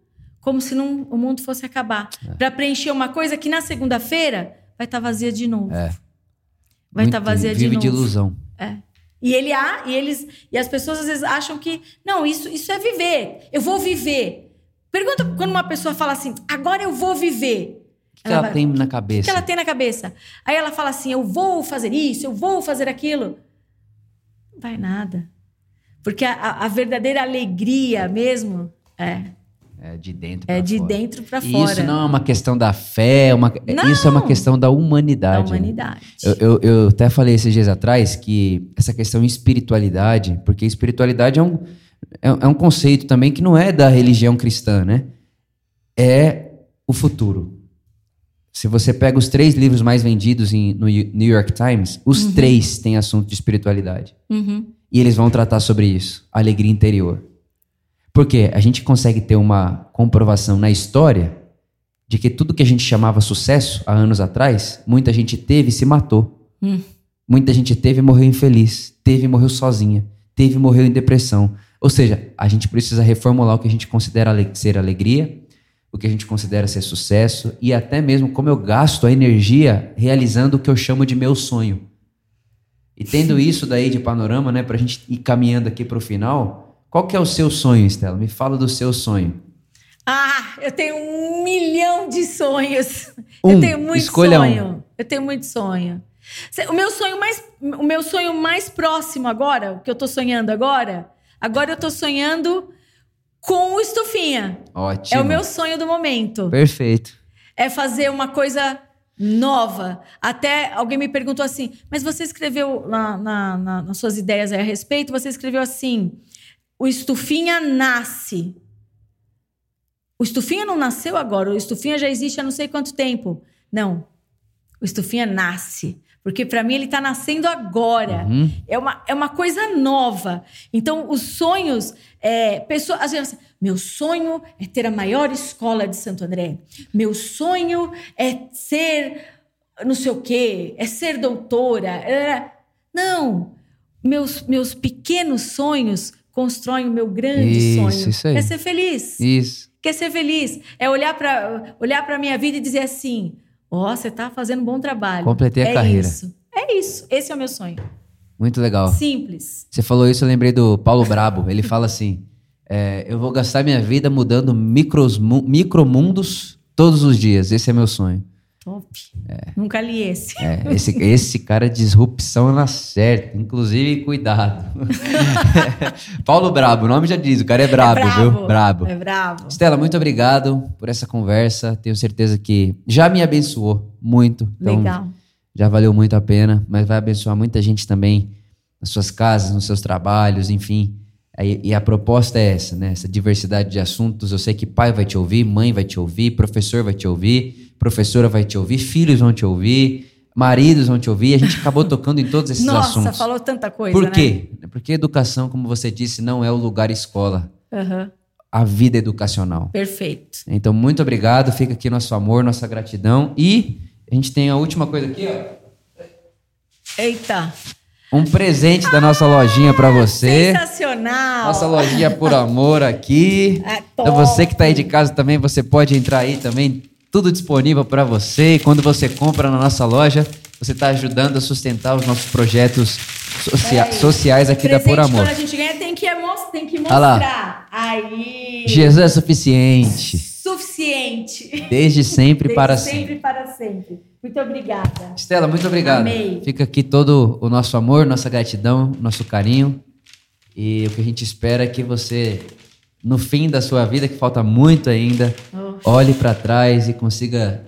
Como se não, o mundo fosse acabar. É. Pra preencher uma coisa que na segunda-feira vai estar vazia de novo. É. Vai estar Muito- vazia de Vive novo. de ilusão. E ele há, e eles e as pessoas às vezes acham que não, isso isso é viver. Eu vou viver. Pergunta quando uma pessoa fala assim: "Agora eu vou viver". O que, que ela vai- tem na O cabeça? que ela tem na cabeça? Aí ela fala assim: eu vou fazer isso, eu vou fazer aquilo. Não vai nada. Porque a- a verdadeira alegria mesmo é, É de dentro é pra de fora. dentro para fora. Isso não é uma questão da fé, é uma- Não. isso é uma questão da da humanidade. né? humanidade. Eu, eu- eu até falei esses dias atrás que essa questão de espiritualidade, porque espiritualidade é um, é, é um conceito também que não é da religião cristã, né? É o futuro. Se você pega os três livros mais vendidos em- no New York Times, os três têm assunto de espiritualidade. Uhum. E eles vão tratar sobre isso, alegria interior. Porque a gente consegue ter uma comprovação na história de que tudo que a gente chamava sucesso há anos atrás, muita gente teve e se matou. Hum. Muita gente teve e morreu infeliz, teve e morreu sozinha, teve e morreu em depressão. Ou seja, a gente precisa reformular o que a gente considera ser alegria o que a gente considera ser sucesso e até mesmo como eu gasto a energia realizando o que eu chamo de meu sonho. E tendo isso daí de panorama, né, para a gente ir caminhando aqui para o final, qual que é o seu sonho, Estela? Me fala do seu sonho. Ah, eu tenho um milhão de sonhos. Um, eu tenho muito escolha sonho. um. Eu tenho muito sonho. O meu sonho mais, o meu sonho mais próximo agora, o que eu tô sonhando agora, agora eu tô sonhando com o estufinha. Ótimo. É o meu sonho do momento. Perfeito. É fazer uma coisa nova. Até alguém me perguntou assim, mas você escreveu na- na- na- nas suas ideias aí a respeito, você escreveu assim: o estufinha nasce. O estufinha não nasceu agora, o estufinha já existe há não sei quanto tempo. Não. O estufinha nasce. Porque para mim ele está nascendo agora. Uhum. É, uma, é uma coisa nova. Então, os sonhos. É, pessoa, às vezes, meu sonho é ter a maior escola de Santo André. Meu sonho é ser não sei o quê, é ser doutora. Não. Meus, meus pequenos sonhos constroem o meu grande Isso, sonho. isso aí. É ser feliz Isso. quer ser feliz. É olhar para olhar para minha vida e dizer assim: ó, você tá fazendo um bom trabalho. Completei a é carreira. Isso. É isso. Esse é o meu sonho. Muito legal. Simples. Você falou isso, eu lembrei do Paulo Brabo. Ele fala assim: é, eu vou gastar minha vida mudando micros, mu- micromundos todos os dias. Esse é meu sonho. Top. Nunca li esse. É, esse, esse cara de disrupção na certa. Inclusive, cuidado. Paulo Brabo, o nome já diz, o cara é brabo, é viu? Brabo. É brabo. Estela, muito obrigado por essa conversa. Tenho certeza que já me abençoou muito. Então, Legal. já valeu muito a pena, mas vai abençoar muita gente também nas suas casas, nos seus trabalhos, enfim. E a proposta é essa, né? Essa diversidade de assuntos. Eu sei que pai vai te ouvir, mãe vai te ouvir, professor vai te ouvir, professora vai te ouvir, filhos vão te ouvir, maridos vão te ouvir. A gente acabou tocando em todos esses Nossa, assuntos. falou tanta coisa. Por né? quê? Porque educação, como você disse, não é o lugar escola. Aham. A vida educacional. Perfeito. Então, muito obrigado. Fica aqui nosso amor, nossa gratidão. E a gente tem a última coisa aqui, ó. Eita. Um presente da nossa lojinha pra você. Sensacional. Nossa lojinha por amor aqui. É Então você que tá aí de casa também, você pode entrar aí também. Tudo disponível para você. E quando você compra na nossa loja, você tá ajudando a sustentar os nossos projetos socia- Peraí. sociais aqui da Por Amor. Quando a gente ganha, tem que, tem que Olha lá. mostrar. Aí. Jesus é suficiente. Suficiente. Desde sempre Desde para sempre. sempre. para sempre. Muito obrigada. Estela, muito obrigado. Amei. Fica aqui todo o nosso amor, nossa gratidão, nosso carinho. E o que a gente espera é que você, no fim da sua vida, que falta muito ainda, Oh. Olhe para trás e consiga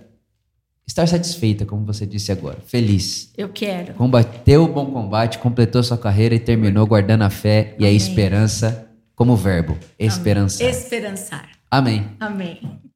estar satisfeita, como você disse agora. Feliz. Eu quero. Combateu o bom combate, completou sua carreira e terminou guardando a fé e a Amém. esperança como verbo. Esperança. Esperançar. Amém. Amém.